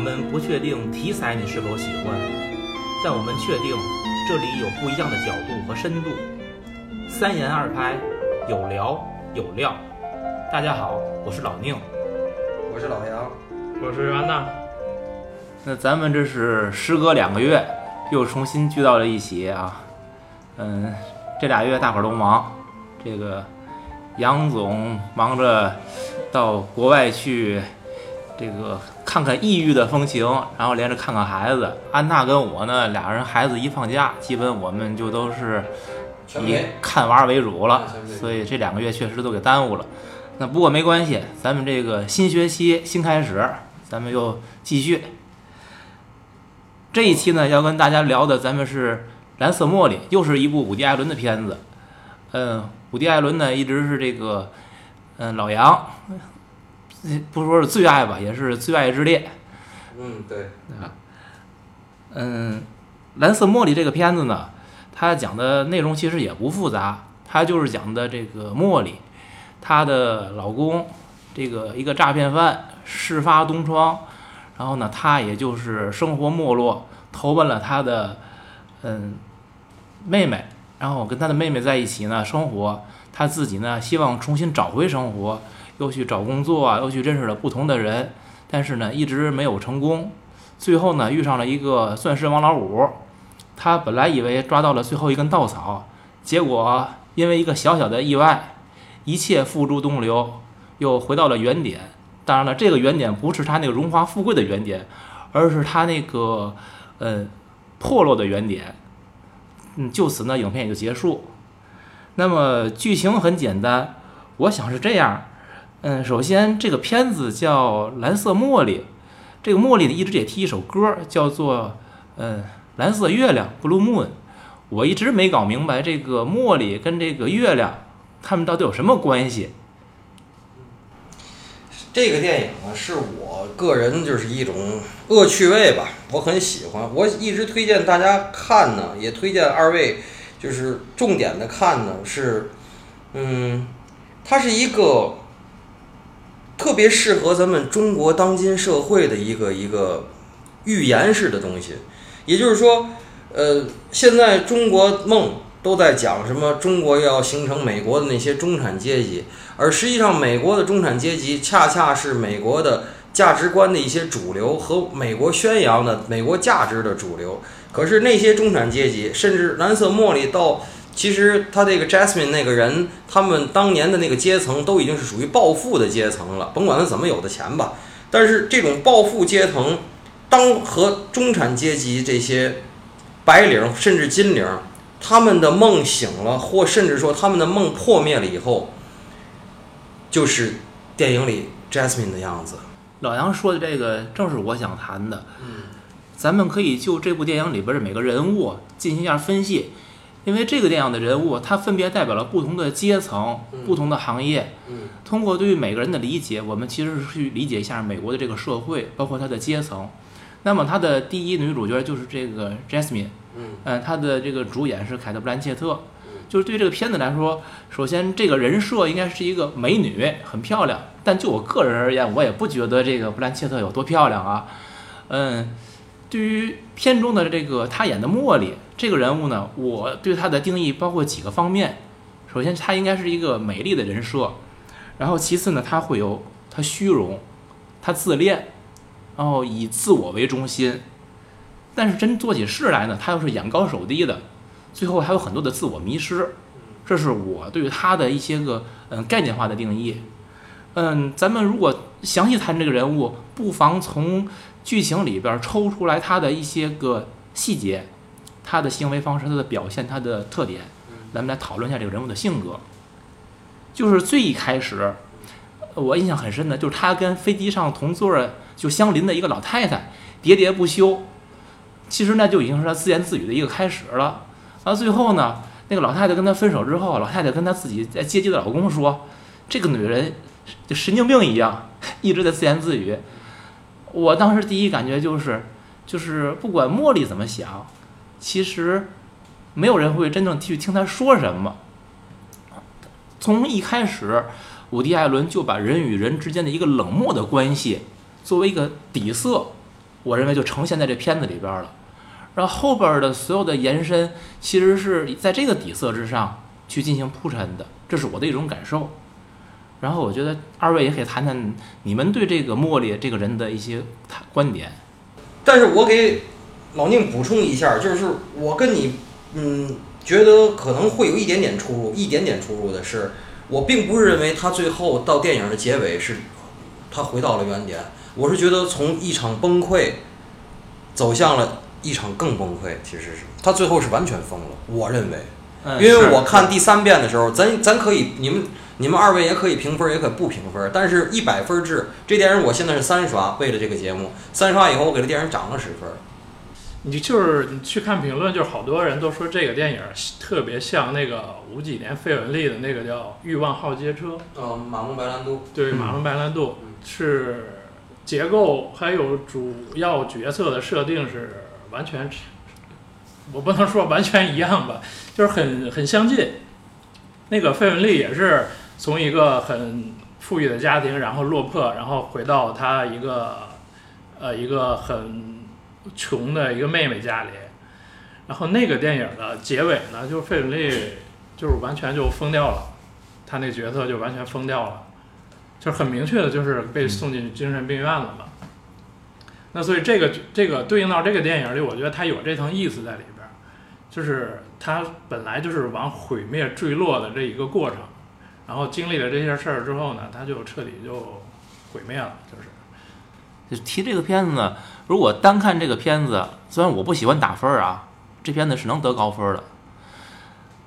们不确定题材你是否喜欢，但我们确定这里有不一样的角度和深度。三言二拍，有聊有料。大家好，我是老宁，我是老杨，我是安娜。那咱们这是时隔两个月，又重新聚到了一起啊。嗯，这俩月大伙儿都忙，这个杨总忙着到国外去，这个看看异域的风情，然后连着看看孩子。安娜跟我呢，俩人孩子一放假，基本我们就都是以看娃为主了，所以这两个月确实都给耽误了。那不过没关系，咱们这个新学期新开始，咱们又继续。这一期呢，要跟大家聊的，咱们是。蓝色茉莉又是一部伍迪·艾伦的片子，嗯，伍迪·艾伦呢一直是这个，嗯，老杨，不说是最爱吧，也是最爱之列。嗯，对。啊，嗯，蓝色茉莉这个片子呢，它讲的内容其实也不复杂，它就是讲的这个茉莉，她的老公，这个一个诈骗犯，事发东窗，然后呢，她也就是生活没落，投奔了她的，嗯。妹妹，然后跟她的妹妹在一起呢生活，她自己呢希望重新找回生活，又去找工作啊，又去认识了不同的人，但是呢一直没有成功。最后呢遇上了一个钻石王老五，他本来以为抓到了最后一根稻草，结果因为一个小小的意外，一切付诸东流，又回到了原点。当然了，这个原点不是他那个荣华富贵的原点，而是他那个呃破落的原点。嗯，就此呢，影片也就结束。那么剧情很简单，我想是这样。嗯，首先这个片子叫《蓝色茉莉》，这个茉莉呢一直也提一首歌，叫做嗯《蓝色月亮》（Blue Moon）。我一直没搞明白这个茉莉跟这个月亮，他们到底有什么关系？这个电影呢，是我个人就是一种恶趣味吧，我很喜欢，我一直推荐大家看呢，也推荐二位就是重点的看呢，是，嗯，它是一个特别适合咱们中国当今社会的一个一个预言式的东西，也就是说，呃，现在中国梦。都在讲什么？中国要形成美国的那些中产阶级，而实际上，美国的中产阶级恰恰是美国的价值观的一些主流和美国宣扬的美国价值的主流。可是那些中产阶级，甚至蓝色茉莉到，其实他这个 Jasmine 那个人，他们当年的那个阶层都已经是属于暴富的阶层了，甭管他怎么有的钱吧。但是这种暴富阶层，当和中产阶级这些白领甚至金领。他们的梦醒了，或甚至说他们的梦破灭了以后，就是电影里 Jasmine 的样子。老杨说的这个正是我想谈的。嗯，咱们可以就这部电影里边的每个人物进行一下分析，因为这个电影的人物，他分别代表了不同的阶层、不同的行业。嗯，通过对于每个人的理解，我们其实是去理解一下美国的这个社会，包括它的阶层。那么，他的第一女主角就是这个 Jasmine。嗯，他的这个主演是凯特·布兰切特，就是对这个片子来说，首先这个人设应该是一个美女，很漂亮。但就我个人而言，我也不觉得这个布兰切特有多漂亮啊。嗯，对于片中的这个他演的茉莉这个人物呢，我对他的定义包括几个方面。首先，她应该是一个美丽的人设，然后其次呢，她会有她虚荣，她自恋，然后以自我为中心。但是真做起事来呢，他又是眼高手低的，最后还有很多的自我迷失，这是我对他的一些个嗯概念化的定义。嗯，咱们如果详细谈这个人物，不妨从剧情里边抽出来他的一些个细节，他的行为方式、他的表现、他的特点，咱们来讨论一下这个人物的性格。就是最一开始，我印象很深的就是他跟飞机上同座就相邻的一个老太太喋喋不休。其实那就已经是他自言自语的一个开始了。到最后呢，那个老太太跟他分手之后，老太太跟他自己在接机的老公说：“这个女人就神经病一样，一直在自言自语。”我当时第一感觉就是，就是不管茉莉怎么想，其实没有人会真正去听他说什么。从一开始，伍迪·艾伦就把人与人之间的一个冷漠的关系作为一个底色。我认为就呈现在这片子里边了。然后后边的所有的延伸，其实是在这个底色之上去进行铺陈的，这是我的一种感受。然后我觉得二位也可以谈谈你们对这个茉莉这个人的一些观点。但是我给老宁补充一下，就是我跟你嗯觉得可能会有一点点出入，一点点出入的是，我并不是认为他最后到电影的结尾是他回到了原点，我是觉得从一场崩溃走向了一场更崩溃，其实是他最后是完全疯了，我认为。嗯因为我看第三遍的时候，咱咱可以，你们你们二位也可以评分，也可以不评分。但是，一百分制这电影我现在是三刷，为了这个节目，三刷以后我给这电影涨了十分。你就是你去看评论，就是好多人都说这个电影特别像那个五几年费雯丽的那个叫《欲望号街车》，嗯，马龙白兰度，对，马龙白兰度是结构还有主要角色的设定是完全，我不能说完全一样吧，就是很很相近。那个费雯丽也是从一个很富裕的家庭，然后落魄，然后回到她一个呃一个很穷的一个妹妹家里。然后那个电影的结尾呢，就是费雯丽就是完全就疯掉了，她那角色就完全疯掉了。就很明确的，就是被送进精神病院了嘛。那所以这个这个对应到这个电影里，我觉得它有这层意思在里边，就是它本来就是往毁灭坠落的这一个过程，然后经历了这些事儿之后呢，它就彻底就毁灭了，就是。就提这个片子呢，如果单看这个片子，虽然我不喜欢打分儿啊，这片子是能得高分儿的。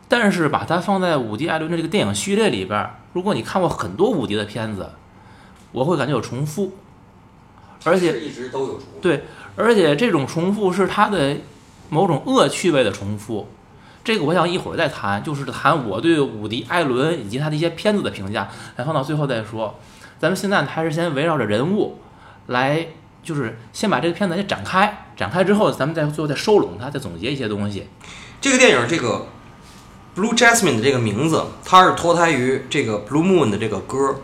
但是把它放在伍迪·艾伦的这个电影序列里边儿，如果你看过很多伍迪的片子，我会感觉有重复，而且一直都有重复。对，而且这种重复是他的某种恶趣味的重复。这个我想一会儿再谈，就是谈我对伍迪·艾伦以及他的一些片子的评价，来放到最后再说。咱们现在还是先围绕着人物来，就是先把这个片子先展开，展开之后，咱们再最后再收拢它，再总结一些东西。这个电影这个 Blue Jasmine 的这个名字，它是脱胎于这个 Blue Moon 的这个歌，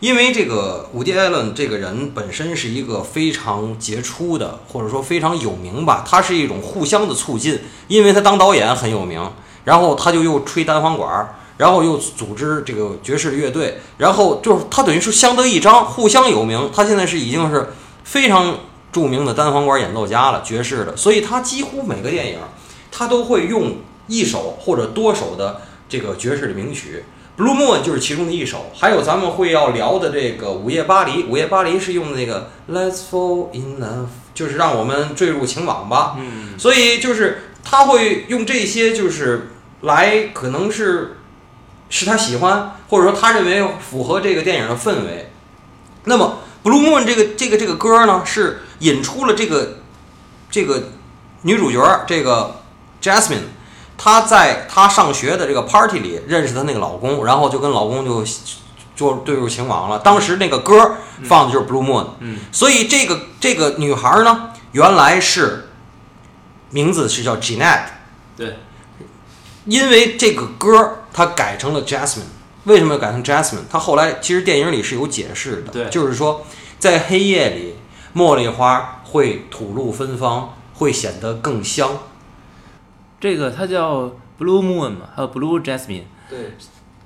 因为这个伍迪·艾伦这个人本身是一个非常杰出的，或者说非常有名吧，他是一种互相的促进，因为他当导演很有名，然后他就又吹单簧管。然后又组织这个爵士乐队，然后就是他等于是相得益彰，互相有名。他现在是已经是非常著名的单簧管演奏家了，爵士的，所以他几乎每个电影他都会用一首或者多首的这个爵士的名曲。Blue Moon 就是其中的一首，还有咱们会要聊的这个《午夜巴黎》，《午夜巴黎》是用的那个 Let's Fall in Love，就是让我们坠入情网吧。嗯，所以就是他会用这些，就是来可能是是他喜欢，或者说他认为符合这个电影的氛围。那么《Blue Moon》这个这个这个歌呢，是引出了这个这个女主角这个 Jasmine，她在她上学的这个 party 里认识她那个老公，然后就跟老公就就坠入情网了。当时那个歌放的就是《Blue Moon》，嗯，所以这个这个女孩呢，原来是名字是叫 Jeanette。对，因为这个歌她改成了 Jasmine，为什么要改成 Jasmine？她后来其实电影里是有解释的，对就是说在黑夜里，茉莉花会吐露芬芳，会显得更香。这个它叫 Blue Moon 嘛，还有 Blue Jasmine。对，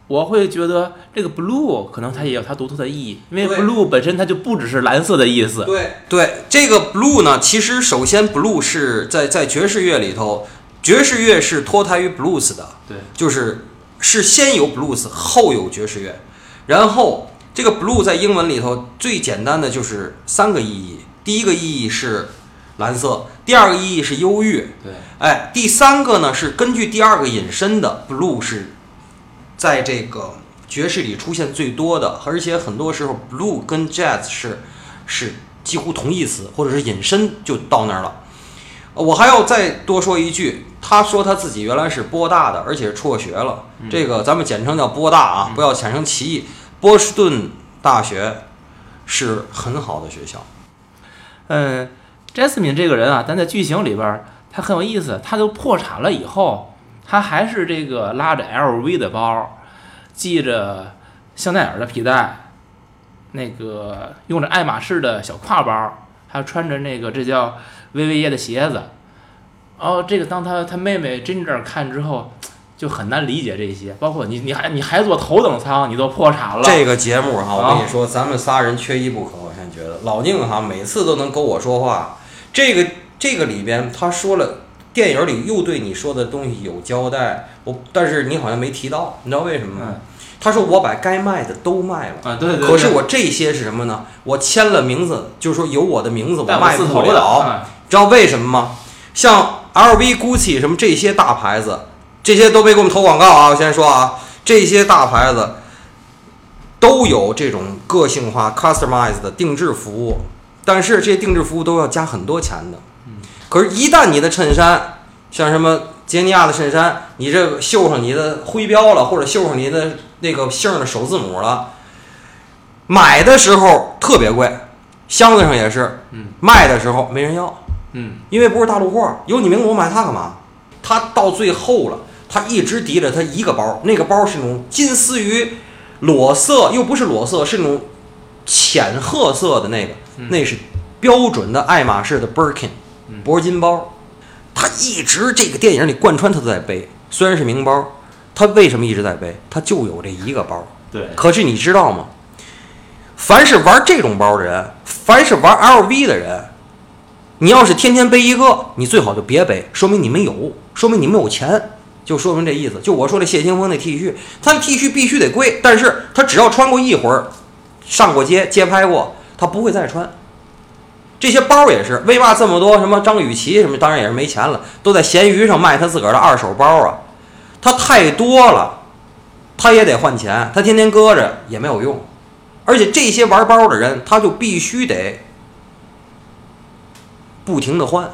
我会觉得这个 blue 可能它也有它独特的意义，因为 blue 本身它就不只是蓝色的意思。对对，这个 blue 呢，其实首先 blue 是在在爵士乐里头，爵士乐是脱胎于 blues 的，对，就是是先有 blues，后有爵士乐。然后这个 blue 在英文里头最简单的就是三个意义，第一个意义是蓝色，第二个意义是忧郁，对，哎，第三个呢是根据第二个引申的 blue 是在这个爵士里出现最多的，而且很多时候 blue 跟 jazz 是是几乎同义词，或者是引申就到那儿了。呃我还要再多说一句，他说他自己原来是波大的，而且是辍学了，这个咱们简称叫波大啊，不要产生歧义。波士顿大学是很好的学校，嗯，Jasmine 这个人啊，咱在剧情里边儿他很有意思，他都破产了以后，他还是这个拉着 LV 的包，系着香奈儿的皮带，那个用着爱马仕的小挎包，还穿着那个这叫薇薇耶的鞋子。哦，这个当他他妹妹 Ginger 看之后，就很难理解这些，包括你你还你还坐头等舱，你都破产了。这个节目哈，啊我跟你说，咱们仨人缺一不可。我现在觉得老宁哈每次都能跟我说话，这个这个里边他说了，电影里又对你说的东西有交代，我但是你好像没提到，你知道为什么吗？嗯他说我把该卖的都卖了。啊，对对对。可是我这些是什么呢？我签了名字，就是说有我的名字，我卖不了。啊知道为什么吗？像 LV、GUCCI 什么这些大牌子，这些都没给我们投广告啊！我先说啊，这些大牌子都有这种个性化、customized 的定制服务，但是这些定制服务都要加很多钱的。可是，一旦你的衬衫像什么杰尼亚的衬衫，你这绣上你的徽标了，或者绣上你的那个姓的首字母了，买的时候特别贵，箱子上也是，卖的时候没人要。嗯，因为不是大陆货，有你名字我买它干嘛？他到最后了，他一直提着他一个包，那个包是那种金丝鱼裸色，又不是裸色，是那种浅褐色的那个，嗯那是标准的爱马仕的 Birkin 嗯铂金包。他一直这个电影里贯穿他都在背，虽然是名包，他为什么一直在背？他就有这一个包。对，可是你知道吗？凡是玩这种包的人，凡是玩 LV 的人，你要是天天背一个，你最好就别背，说明你没有，说明你没有钱，就说明这意思。就我说这谢霆锋那 T 恤，他的 T 恤必须得贵，但是他只要穿过一会儿，上过街街拍过，他不会再穿。这些包也是，为嘛这么多什么张雨绮什么，当然也是没钱了，都在闲鱼上卖他自个儿的二手包啊，他太多了，他也得换钱，他天天搁着也没有用。而且这些玩包的人，他就必须得不停的换，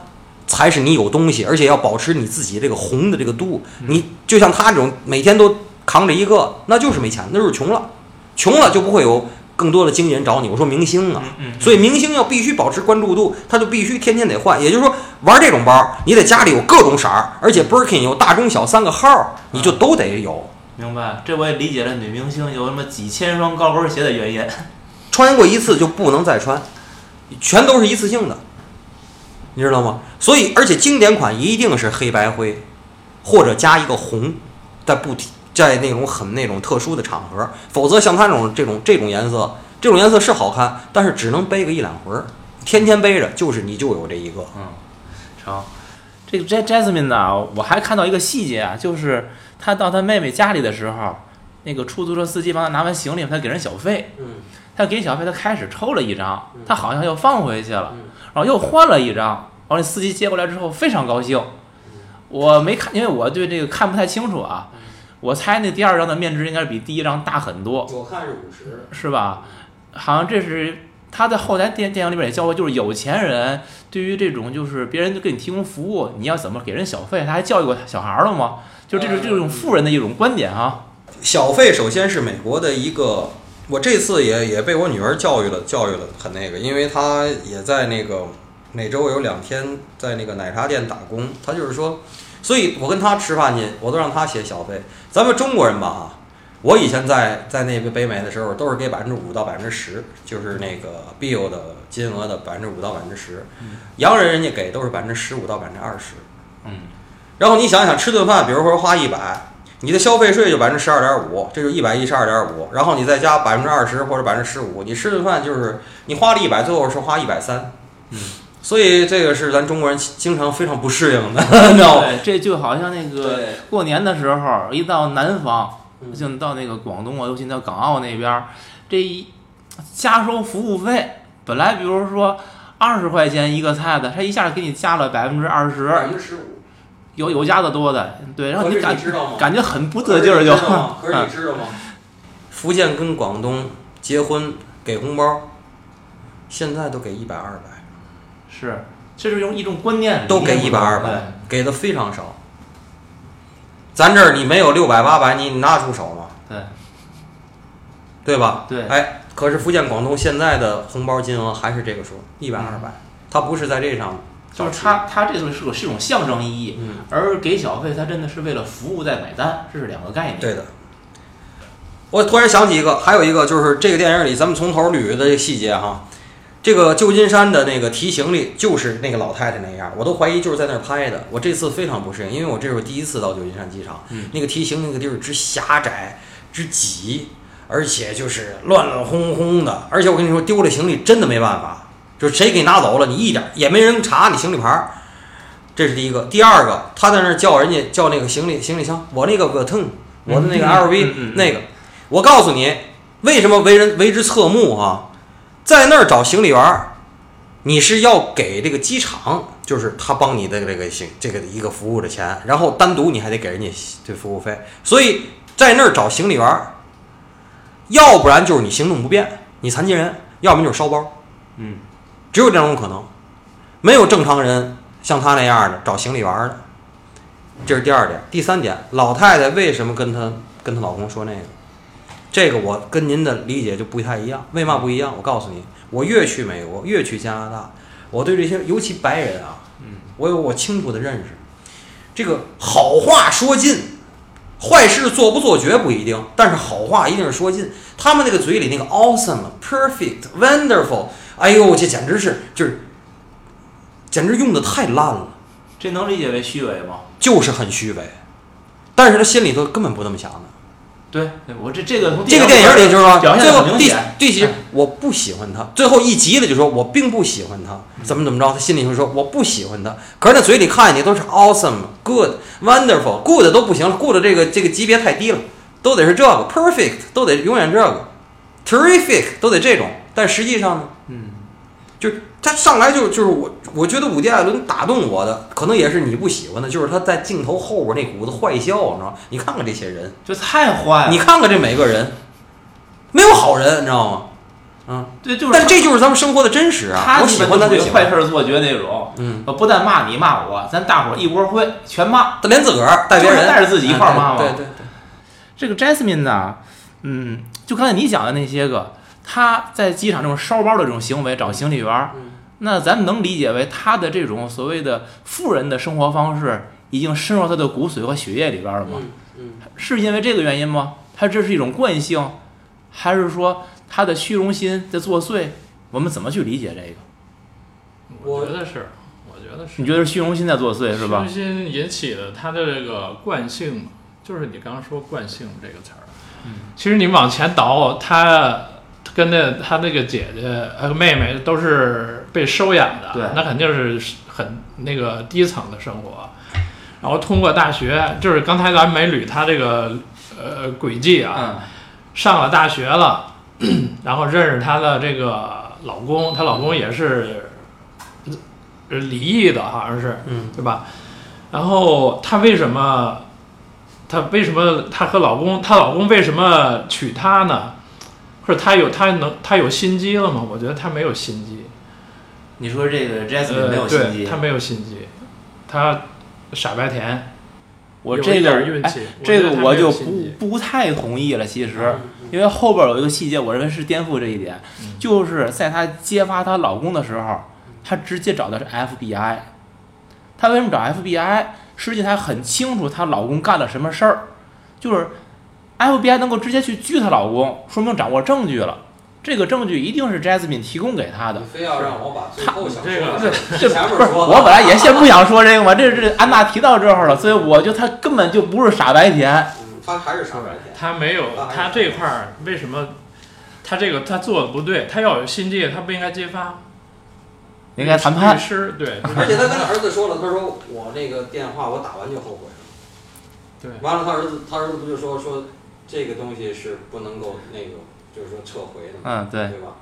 才是你有东西，而且要保持你自己这个红的这个度。你就像他这种每天都扛着一个，那就是没钱，那就是穷了，穷了就不会有更多的经纪人找你。我说明星啊，所以明星要必须保持关注度，他就必须天天得换。也就是说，玩这种包，你得家里有各种色儿，而且 Birkin 有大中小三个号儿，你就都得有。明白，这我也理解了女明星有什么几千双高跟鞋的原因。穿过一次就不能再穿，全都是一次性的，你知道吗？所以，而且经典款一定是黑白灰，或者加一个红，在不提在那种很那种特殊的场合，否则像他这种这种这种颜色，这种颜色是好看，但是只能背个一两回儿，天天背着就是你就有这一个。嗯，成。这个 Jas Jasmine 呢，我还看到一个细节啊，就是他到他妹妹家里的时候，那个出租车司机帮他拿完行李，他给人小费，嗯他给小费，他开始抽了一张嗯，他好像又放回去了嗯，然后又换了一张，然后那司机接过来之后非常高兴。我没看，因为我对这个看不太清楚啊，我猜那第二张的面值应该是比第一张大很多，我看是五十。是吧？好像这是他在后台电电影里边也教过，就是有钱人对于这种就是别人就给你提供服务，你要怎么给人小费？他还教育过小孩了吗？就这种这种富人的一种观点啊。小费首先是美国的一个，我这次也也被我女儿教育了，教育了很那个，因为她也在那个每周有两天在那个奶茶店打工，她就是说，所以我跟他吃饭去，我都让他写小费。咱们中国人吧哈，我以前在在那个北美的时候，都是给百分之五到百分之十，就是那个 bill 的金额的百分之五到百分之十，洋人人家给都是百分之十五到百分之二十。嗯，然后你想想，吃顿饭，比如说花一百，你的消费税就百分之十二点五，这就一百一十二点五，然后你再加百分之二十或者百分之十五，你吃顿饭就是你花了一百，最后是花一百三。嗯，所以这个是咱中国人经常非常不适应的，你知道吗？这就好像那个，过年的时候，一到南方，嗯像到那个广东啊，尤其到港澳那边儿，这一加收服务费，本来比如说二十块钱一个菜的，他一下给你加了百分之二十，百分之十五。有有加的多的，对，然后你感感觉很不得劲儿就，可是你知道吗？福建跟广东结婚给红包，现在都给一百二百，是，这是用一种观念，都给一百二百，给的非常少。咱这儿你没有六百八百，你拿得出手吗？对对吧？对哎，可是福建、广东现在的红包金额还是这个数，一百二嗯百，它不是在这上，就是它它这个是个是一种象征意义，嗯，而给小费它真的是为了服务在买单，这是两个概念。对的。我突然想起一个，还有一个就是这个电影里咱们从头捋的这个细节哈，这个旧金山的那个提行李就是那个老太太那样，我都怀疑就是在那儿拍的。我这次非常不适应，因为我这是我第一次到旧金山机场，嗯那个提行李那个地儿之狭窄之挤，而且就是乱乱哄哄的，而且我跟你说丢了行李真的没办法，就是谁给你拿走了，你一点也没人查你行李牌儿。这是第一个，第二个，他在那儿叫人家叫那个行李行李箱，我那个个腾，我的那个嗯 LV、嗯嗯那个，我告诉你，为什么为人为之侧目啊？在那儿找行李员儿，你是要给这个机场，就是他帮你的这个行这个一个服务的钱，然后单独你还得给人家这服务费，所以在那儿找行李员儿，要不然就是你行动不便，你残疾人，要么就是烧包，嗯，只有这两种可能，没有正常人像他那样的找行李员儿的。这是第二点，第三点，老太太为什么跟她跟她老公说那个？这个我跟您的理解就不太一样。为嘛不一样？我告诉你，我越去美国，越去加拿大，我对这些尤其白人啊，嗯，我有我清楚的认识。这个好话说尽，坏事做不做绝不一定，但是好话一定是说尽。他们那个嘴里那个 awesome、perfect、wonderful，哎呦，这简直是就是，简直用的太烂了。这能理解为虚伪吗？就是很虚伪，但是他心里头根本不那么想的。对，我这这个从这个电影里就是说，表现最后第得很明显。第几哎我不喜欢他，最后一集了就说我并不喜欢他，怎么怎么着，他心里就说我不喜欢他，可是他嘴里看见你都是 awesome、good、wonderful、good 都不行了，good 这个这个级别太低了，都得是这个 perfect 都得永远这个。terrific 都得这种，但实际上呢，嗯，就他上来就就是我，我觉得伍迪·艾伦打动我的，可能也是你不喜欢的，就是他在镜头后边那股子坏笑，你知道吗？你看看这些人，就太坏了。你看看这每个人，没有好人，你知道吗？嗯，对，就是但这就是咱们生活的真实啊！他我喜欢他就行就坏事儿做绝那种。嗯，呃不但骂你骂我，咱大伙儿一窝灰，全骂。他连自个儿带别人，带着自己一块儿骂嘛对对对对，这个 Jasmine 呢，嗯，就刚才你讲的那些个，他在机场这种烧包的这种行为，找行李员儿，嗯那咱能理解为他的这种所谓的富人的生活方式已经深入他的骨髓和血液里边了吗？嗯是因为这个原因吗？他这是一种惯性，还是说他的虚荣心在作祟？我们怎么去理解这个？我觉得是，我觉得是。你觉得是虚荣心在作祟是吧虚荣？心引起的他的这个惯性嘛，就是你刚刚说惯性这个词儿。嗯，其实你往前倒，他跟那他那个姐姐和妹妹都是被收养的，对那肯定是很那个低层的生活。然后通过大学，就是刚才咱们没捋他这个呃轨迹啊，嗯上了大学了，然后认识她的这个老公，她老公也是呃离异的，好像是，嗯对吧？然后她为什么，她为什么她和老公，她老公为什么娶她呢？或者她有他能他有心机了吗？我觉得他没有心机，你说这个 Jasmine 呃，没有心机对，，她没有心机，她傻白甜，我这个哎点运气，这个我就不不太同意了。其实，因为后边有一个细节，我认为是颠覆这一点，嗯就是在她揭发她老公的时候，她直接找的是 FBI。她为什么找 FBI？实际她很清楚她老公干了什么事儿，就是 FBI 能够直接去拘她老公，说明掌握证据了。这个证据一定是 Jasmine 提供给他的。非要让我把最后想这个这不是我本来也先不想说这个嘛，这这安娜提到这儿了，所以我觉得她根本就不是傻白甜。嗯他还是傻白甜。他没有啊，他这块儿为什么？他这个他做的不对，他要有心机，他不应该揭发。应该谈判律。师对，而且他跟他儿子说了，他说我那个电话我打完就后悔了。对完了，他儿子他儿子不就说说这个东西是不能够那个，就是说撤回的嘛，嗯，对，对吧？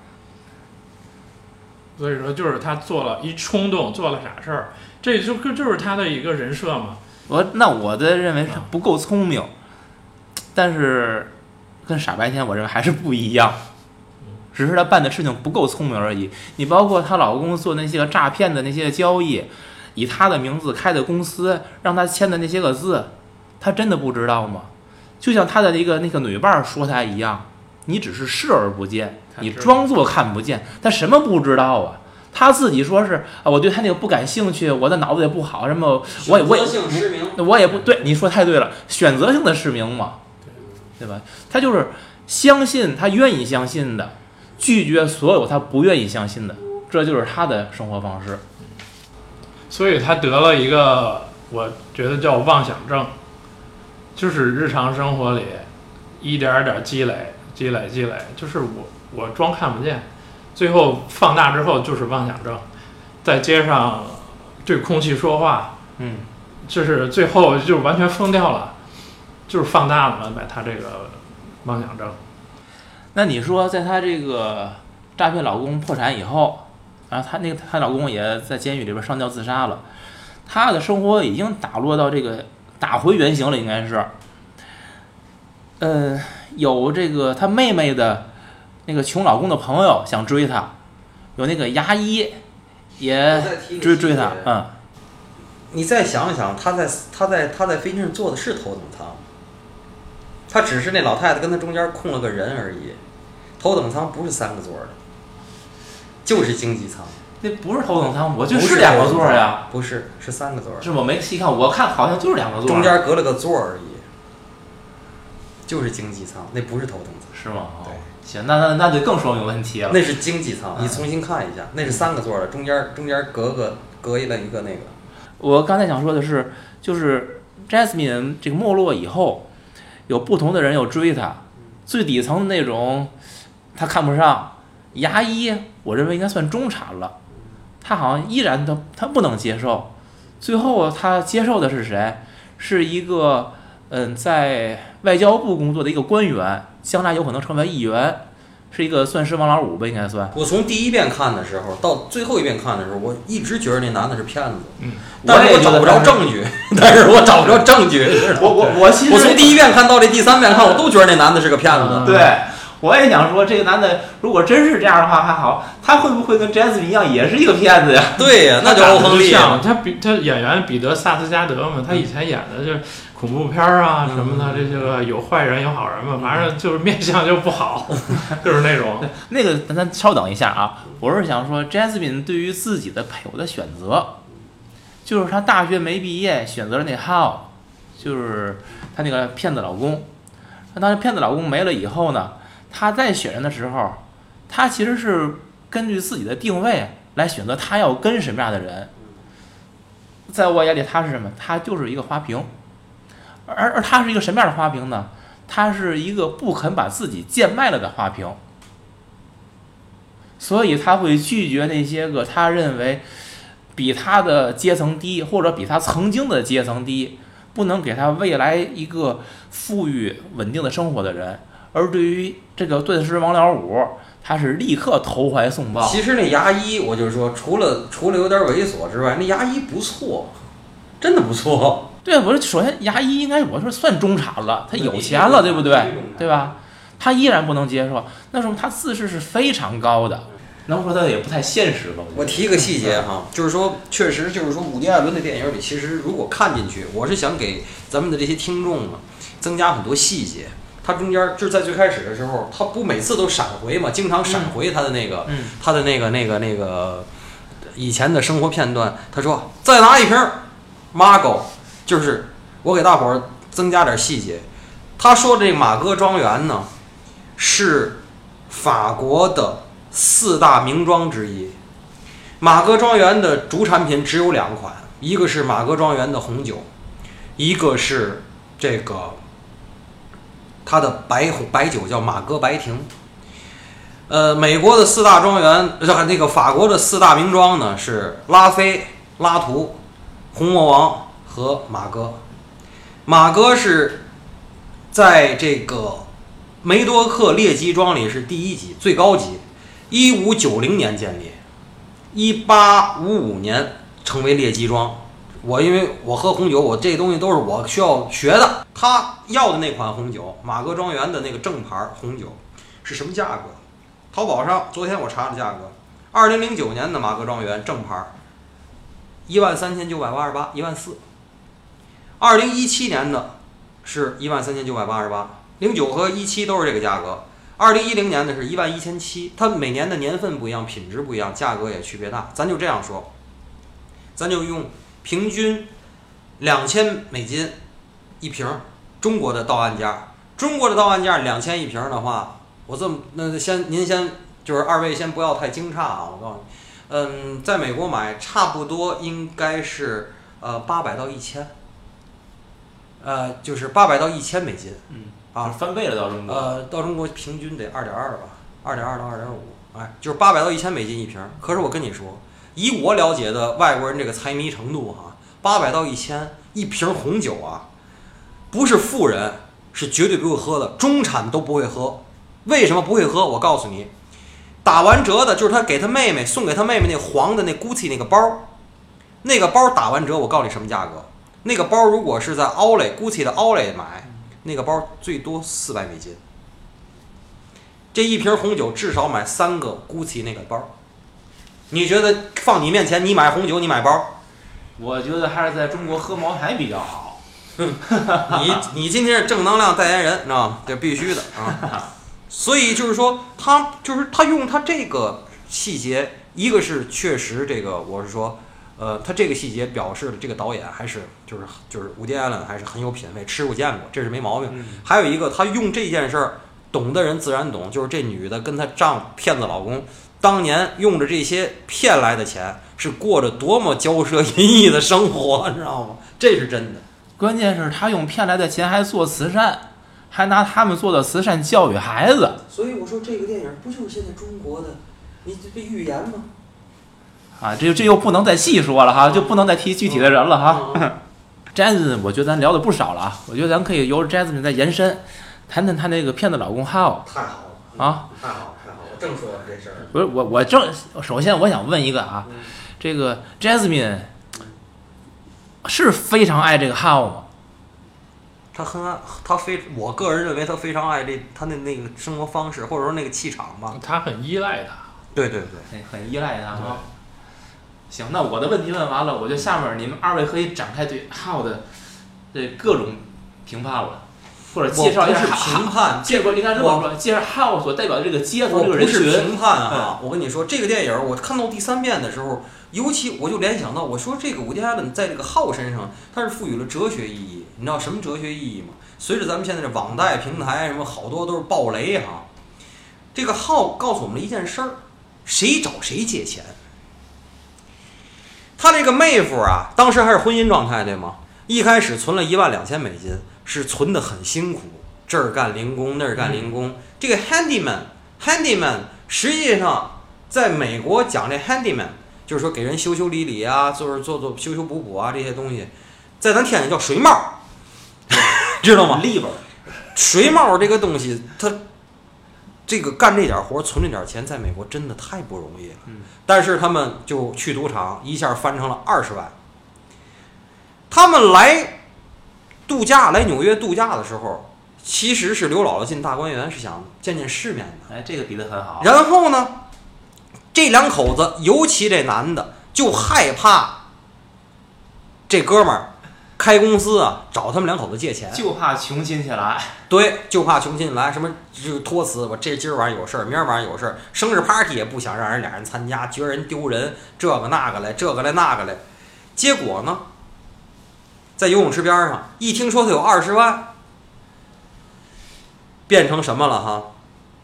所以说就是他做了一冲动，做了傻事儿，这就就是他的一个人设嘛。我那我的认为他不够聪明，但是跟傻白甜我认为还是不一样，只是他办的事情不够聪明而已。你包括她老公做那些个诈骗的那些个交易，以她的名字开的公司，让她签的那些个字，她真的不知道吗？就像他的一个那个女伴儿说他一样，你只是视而不见，你装作看不见，他什么不知道啊？他自己说是啊，我对他那个不感兴趣，我的脑子也不好，什么我也我也我也不对，你说太对了，选择性的失明嘛，对吧？他就是相信他愿意相信的，拒绝所有他不愿意相信的。这就是他的生活方式。所以他得了一个，我觉得叫妄想症，就是日常生活里一点儿点儿积累、积累、积累，就是我我装看不见，最后放大之后就是妄想症，在街上对空气说话，嗯，就是最后就完全疯掉了，就是放大了嘛，把他这个妄想症。那你说，在她这个诈骗老公破产以后，然后她那个她老公也在监狱里边上吊自杀了，她的生活已经打落到这个打回原形了，应该是。呃，有这个他妹妹的那个穷老公的朋友想追她，有那个牙医也追追她，嗯，你再想想，他在他在他在飞机上坐的是头等舱，他只是那老太太跟他中间空了个人而已。头等舱不是三个座儿的，就是经济舱，那不是头等舱，我就是两个座儿呀，，不是是三个座儿，是我？没细看，我看好像就是两个座儿，中间隔了个座儿而已，就是经济舱，那不是头等舱，是吗？哦对行，那那那就更说明问题了。那是经济舱，嗯你重新看一下，那是三个座儿的，中间中间隔个隔一了一个那个，我刚才想说的是，就是 Jasmine 这个没落以后，有不同的人要追她，最底层的那种，他看不上。牙医，我认为应该算中产了，他好像依然他他不能接受。最后他接受的是谁？是一个嗯，在外交部工作的一个官员，将来有可能成为议员，是一个算是王老五吧，应该算。我从第一遍看的时候到最后一遍看的时候，我一直觉得那男的是骗子，嗯，但是我找不着证据，但是我找不着证据。我我我其实我从第一遍看到这第三遍看，我都觉得那男的是个骗子。嗯对，我也想说，这个男的如果真是这样的话还好，他会不会跟 Jasmine 一样，也是一个骗子呀？对呀，那就欧亨利像他比他演员彼得萨斯加德嘛，他以前演的就是恐怖片儿啊嗯什么的，这些个有坏人有好人嘛，反正就是面相就不好，就是那种。那个，咱咱稍等一下啊，我是想说，Jasmine 对于自己的配偶的选择，就是他大学没毕业，选择了那 How，就是他那个骗子老公。那当骗子老公没了以后呢，他在选人的时候，他其实是根据自己的定位来选择他要跟什么样的人。在我眼里，他是什么？他就是一个花瓶，而而他是一个什么样的花瓶呢？他是一个不肯把自己贱卖了的花瓶。所以他会拒绝那些个他认为比他的阶层低，或者比他曾经的阶层低，不能给他未来一个富裕稳定的生活的人。而对于这个顿时王老五，他是立刻投怀送抱。其实那牙医，我就说，除了除了有点猥琐之外，那牙医不错，真的不错。对，我说首先牙医应该我说算中产了，他有钱了，对不对？对吧？他依然不能接受，那时候他自视是非常高的。能说他也不太现实吧？我提一个细节哈，就是说，确实就是说，伍迪·艾伦的电影里，其实如果看进去，我是想给咱们的这些听众啊，增加很多细节。他中间就是在最开始的时候，他不每次都闪回嘛，经常闪回他的那个、嗯他的那个那个那个以前的生活片段。他说再拿一瓶马狗，就是我给大伙儿增加点细节。他说这个马哥庄园呢，是法国的四大名庄之一。马哥庄园的主产品只有两款，一个是马哥庄园的红酒，一个是这个它的白红白酒叫马哥白亭。呃，美国的四大庄园，呃，那个法国的四大名庄呢是拉菲、拉图、红魔王和马哥。马哥是在这个梅多克列级庄里是第一级，最高级，一五九零年建立，一八五五年成为列级庄。我因为我喝红酒，我这东西都是我需要学的。他要的那款红酒，马哥庄园的那个正牌红酒是什么价格？淘宝上昨天我查的价格，二零零九年的马哥庄园正牌，一万三千九百八十八，一万四。二零一七年的是一万三千九百八十八，零九和一七都是这个价格。二零一零年的是一万一千七，它每年的年份不一样，品质不一样，价格也区别大。咱就这样说，咱就用平均两千美金一瓶儿，中国的到岸价，中国的到岸价两千一瓶儿的话，我这么那先您先就是二位先不要太惊诧啊，我告诉你，嗯，在美国买差不多应该是呃八百到一千，呃，就是八百到一千美金嗯，啊。翻倍了到中国。呃，到中国平均得二点二吧，二点二到二点五，哎，就是八百到一千美金一瓶儿。可是我跟你说，以我了解的外国人这个财迷程度哈、八百到一千一瓶红酒啊，不是富人是绝对不会喝的，中产都不会喝。为什么不会喝？我告诉你，打完折的就是他给他妹妹送给他妹妹那黄的那 GUCCI 那个包，那个包打完折，我告诉你什么价格？那个包如果是在 Olay GUCCI 的 Olay 买，那个包最多四百美金。这一瓶红酒至少买三个 GUCCI 那个包。你觉得放你面前，你买红酒，你买包，我觉得还是在中国喝茅台比较好。你你今天是正能量代言人，知道吗？这必须的啊。所以就是说，他就是他用他这个细节，一个是确实这个，我是说，呃，他这个细节表示了这个导演还是就是就是伍迪·艾伦还是很有品位，吃过见过，这是没毛病。嗯，还有一个，他用这件事儿，懂的人自然懂，就是这女的跟她丈骗子老公，当年用着这些骗来的钱，是过着多么骄奢淫逸的生活，你知道吗？这是真的。关键是他用骗来的钱还做慈善，还拿他们做的慈善教育孩子。所以我说这个电影不就是现在中国的，你这这预言吗？啊，这这又不能再细说了哈，就不能再提具体的人了哈。啊，Jasmine，我觉得咱聊的不少了啊，我觉得咱可以由 Jasmine 再延伸，谈谈她那个骗子老公 How 太好了啊，太好了太好了，我正说这事儿。不是我我正首先我想问一个啊，嗯这个 Jasmine 是非常爱这个 How 吗？他很爱，他非，我个人认为他非常爱这他的那个生活方式，或者说那个气场吧。他很依赖他。对对对，很很依赖他啊。行，那我的问题问完了，我觉得下面你们二位可以展开对 How 的这各种评判了，或者介绍一下不是评判介绍应该这么说，介绍 How 所代表的这个阶层这个人我不是群。评判啊，我跟你说，这个电影我看到第三遍的时候，尤其我就联想到，我说这个伍迪·艾伦在这个浩身上，他是赋予了哲学意义。你知道什么哲学意义吗？随着咱们现在这网贷平台什么好多都是暴雷哈，这个浩告诉我们了一件事儿：谁找谁借钱。他这个妹夫啊，当时还是婚姻状态对吗？一开始存了一万两千美金，是存的很辛苦，这儿干零工那儿干零工。这个 handyman，handyman 实际上在美国讲这 handyman，就是说给人修修理理啊，做做做修修补补啊这些东西，在咱天津叫水帽，知道吗？利本水帽这个东西，它这个干这点活存这点钱，在美国真的太不容易了。嗯但是他们就去赌场，一下翻成了二十万。他们来度假，来纽约度假的时候，其实是刘姥姥进大观园，是想见见世面的。哎，这个比得很好。然后呢，这两口子，尤其这男的，就害怕这哥们儿开公司啊，找他们两口子借钱。就怕穷亲戚来，对，就怕穷亲戚来，什么就托辞，我这今儿晚上有事儿，明儿晚上有事儿，生日 party 也不想让人俩人参加，觉得人丢人，这个那个来，这个来那个来。结果呢，在游泳池边上，一听说他有二十万，变成什么了哈？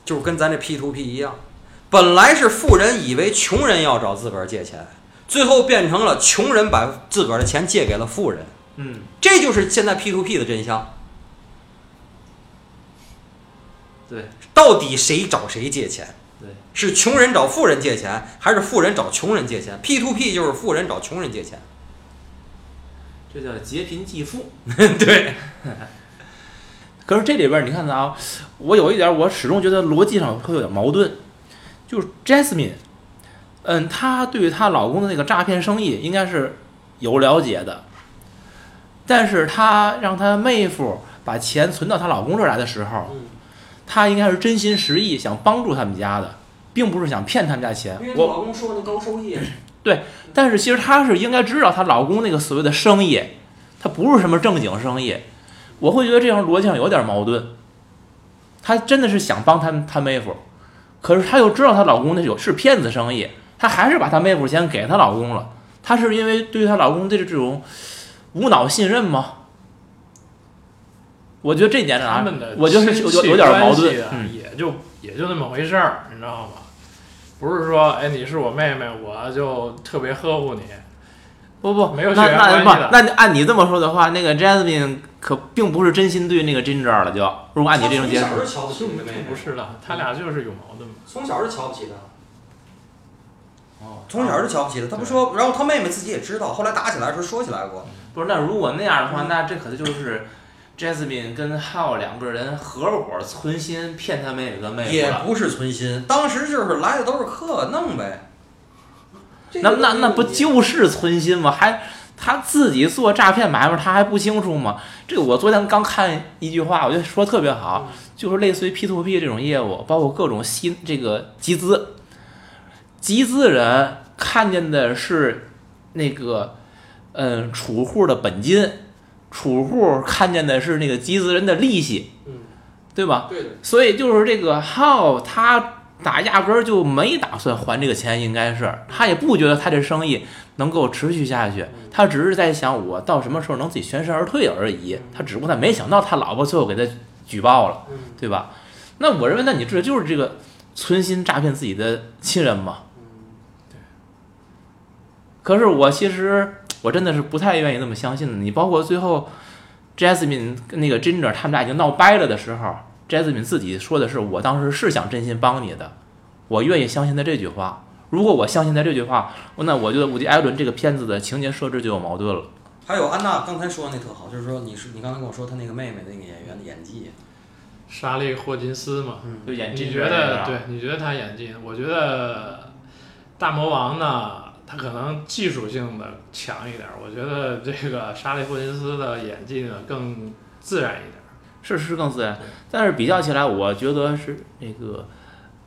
就是跟咱这 P to P 一样，本来是富人以为穷人要找自个儿借钱，最后变成了穷人把自个儿的钱借给了富人，嗯，这就是现在 P to P 的真相。对到底谁找谁借钱？对，是穷人找富人借钱，还是富人找穷人借钱？P to P 就是富人找穷人借钱。这叫劫贫济富。对，可是这里边儿你看啊，我有一点儿我始终觉得逻辑上会有点矛盾，就是 Jasmine，嗯，她对她老公的那个诈骗生意应该是有了解的，但是她让她妹夫把钱存到她老公这儿来的时候，嗯她应该是真心实意想帮助他们家的，并不是想骗他们家钱。我老公说那高收益，但是其实她是应该知道她老公那个所谓的生意，他不是什么正经生意，我会觉得这样逻辑上有点矛盾。她真的是想帮她她妹夫，可是她又知道她老公那有是骗子生意，她还是把她妹夫钱给她老公了。她是因为对她老公的这种无脑信任吗？我觉得这点上啊我觉得是有有有点矛盾也就也就那么回事儿，你知道吗？不是说哎你是我妹妹，我就特别呵护你。不不，没有血那那不缘关系的，那按你这么说的话，那个 Jasmine 可并不是真心对那个 Ginger 了，就如果按你这种解释从小，就瞧不起妹妹，不是的，他俩就是有矛盾嘛。从小就瞧不起他。哦从小就瞧不起他，他不说，然后他妹妹自己也知道，后来打起来的时候说起来过。不是，那如果那样的话，那这可能就是 Jasmine 跟 Hal 两个人合伙存心骗他妹妹跟妹夫了。也不是存心，当时就是来的都是客，弄呗。这个那那那不就是存心吗？还他自己做诈骗买卖，他还不清楚吗？这个我昨天刚看一句话，我觉得说特别好，就是类似于 P to P 这种业务，包括各种新这个集资，集资人看见的是那个嗯储户的本金，储户看见的是那个集资人的利息，嗯，对吧？所以就是这个浩，他打压根儿就没打算还这个钱，应该是他也不觉得他这生意能够持续下去，他只是在想我到什么时候能自己全身而退而已。他只不过他没想到他老婆最后给他举报了，嗯对吧？那我认为，那你这就是这个存心诈骗自己的亲人嘛？可是我其实我真的是不太愿意那么相信的。你包括最后 Jasmine 跟那个 Ginger 他们俩已经闹掰了的时候，Jasmine 自己说的是：“我当时是想真心帮你的，我愿意相信他这句话。如果我相信他这句话，那我觉得伍迪·艾伦这个片子的情节设置就有矛盾了。还有安娜刚才说的那特好，就是说你是你刚才跟我说她那个妹妹那个演员的演技，莎莉·霍金斯嘛，就演你觉得对？你觉得她演技？我觉得大魔王呢，他可能技术性的强一点儿。我觉得这个沙利·霍金斯的演技呢更自然一点儿。是是更自然，但是比较起来，我觉得是那个，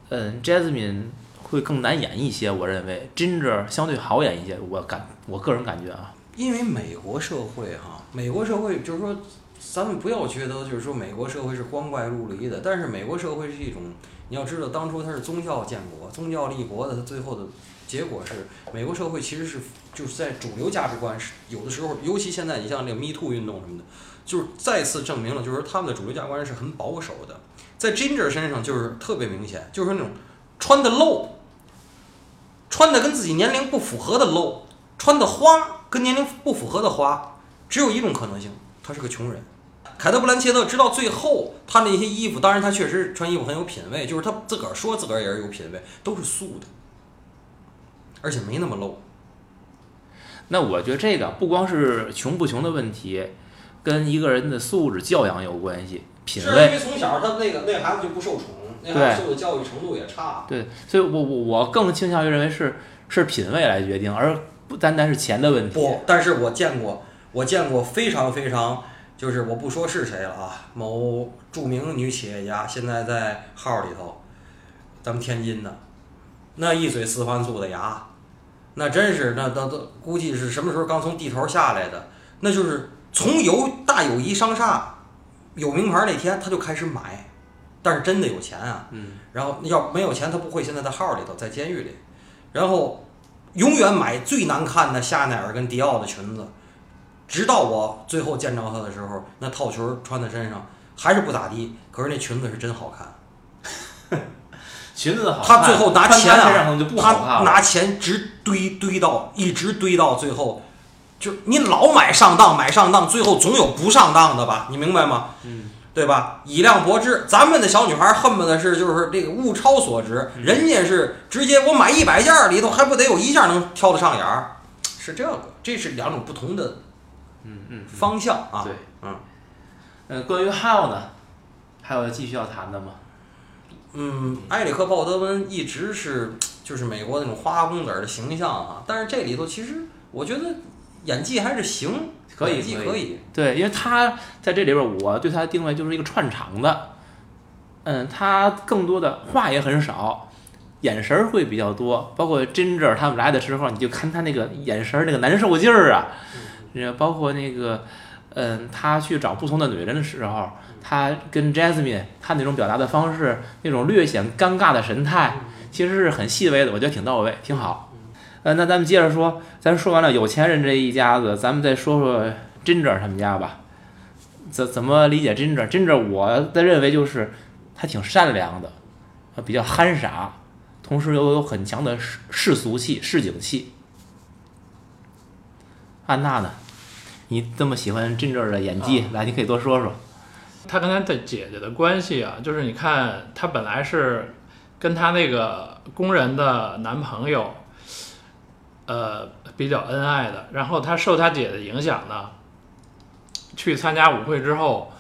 嗯，Jasmine 会更难演一些。我认为 Ginger 相对好演一些，我感我个人感觉啊，因为美国社会哈，美国社会就是说，咱们不要觉得就是说美国社会是光怪陆离的，但是美国社会是一种，你要知道当初它是宗教建国，宗教立国的，它最后的结果是美国社会其实是就是在主流价值观是有的时候，尤其现在你像这个 Me Too 运动什么的，就是再次证明了就是他们的主流价值观是很保守的，在 Ginger 身上就是特别明显，就是那种穿的露，穿的跟自己年龄不符合的露。穿的花跟年龄不符合的花，只有一种可能性，他是个穷人。凯特·布兰切特直到最后，他那些衣服，当然他确实穿衣服很有品味，就是他自个儿说自个儿也是有品味，都是素的，而且没那么 low。那我觉得这个不光是穷不穷的问题，跟一个人的素质教养有关系，品是因。为从小他那个那孩子就不受宠，那孩子受的教育程度也差。对，所以我我我更倾向于认为是是品味来决定，而不单单是钱的问题。不，但是我见过，我见过非常非常，就是我不说是谁了啊，某著名女企业家，现在在号里头，咱们天津的，那一嘴四环素的牙，那真是那那都估计是什么时候刚从地头下来的，那就是从有大友谊商厦有名牌那天他就开始买，但是真的有钱啊，嗯，然后要没有钱他不会现在在号里头在监狱里，然后。永远买最难看的夏奈儿跟迪奥的裙子，直到我最后见着他的时候，那套裙儿穿在身上还是不咋地，可是那裙子是真好看。裙子好看，他最后拿钱啊。他拿钱直堆堆到一直堆到最后，就你老买上当买上当，最后总有不上当的吧？你明白吗？嗯，对吧？以量博之，咱们的小女孩恨不得是就是这个物超所值，嗯人家是直接我买一百件儿里头还不得有一件儿能挑得上眼儿，是这个，这是两种不同的嗯嗯，方向啊。对，嗯呃，关于 How 呢，还有继续要谈的吗？嗯，埃里克鲍德温一直是就是美国那种花花公子儿的形象啊，但是这里头其实我觉得演技还是行，可以可以。对，因为他在这里边儿，我对他的定位就是一个串场的。嗯，他更多的话也很少，眼神儿会比较多。包括 Ginger 他们来的时候，你就看他那个眼神儿那个难受劲儿啊。呃，包括那个，嗯，他去找不同的女人的时候，他跟 Jasmine 他那种表达的方式，那种略显尴尬的神态，其实是很细微的，我觉得挺到位，挺好。呃，那咱们接着说，咱说完了有钱人这一家子，咱们再说说 Ginger 他们家吧。怎怎么理解 Ginger？Ginger 我的认为就是他挺善良的，呃比较憨傻，同时又有很强的世世俗气、市井气。安娜呢？你这么喜欢 Ginger 的演技，来，你可以多说说。他跟他的姐姐的关系啊，就是你看，他本来是跟她那个工人的男朋友，呃，比较恩爱的。然后她受她姐的影响呢，去参加舞会之后，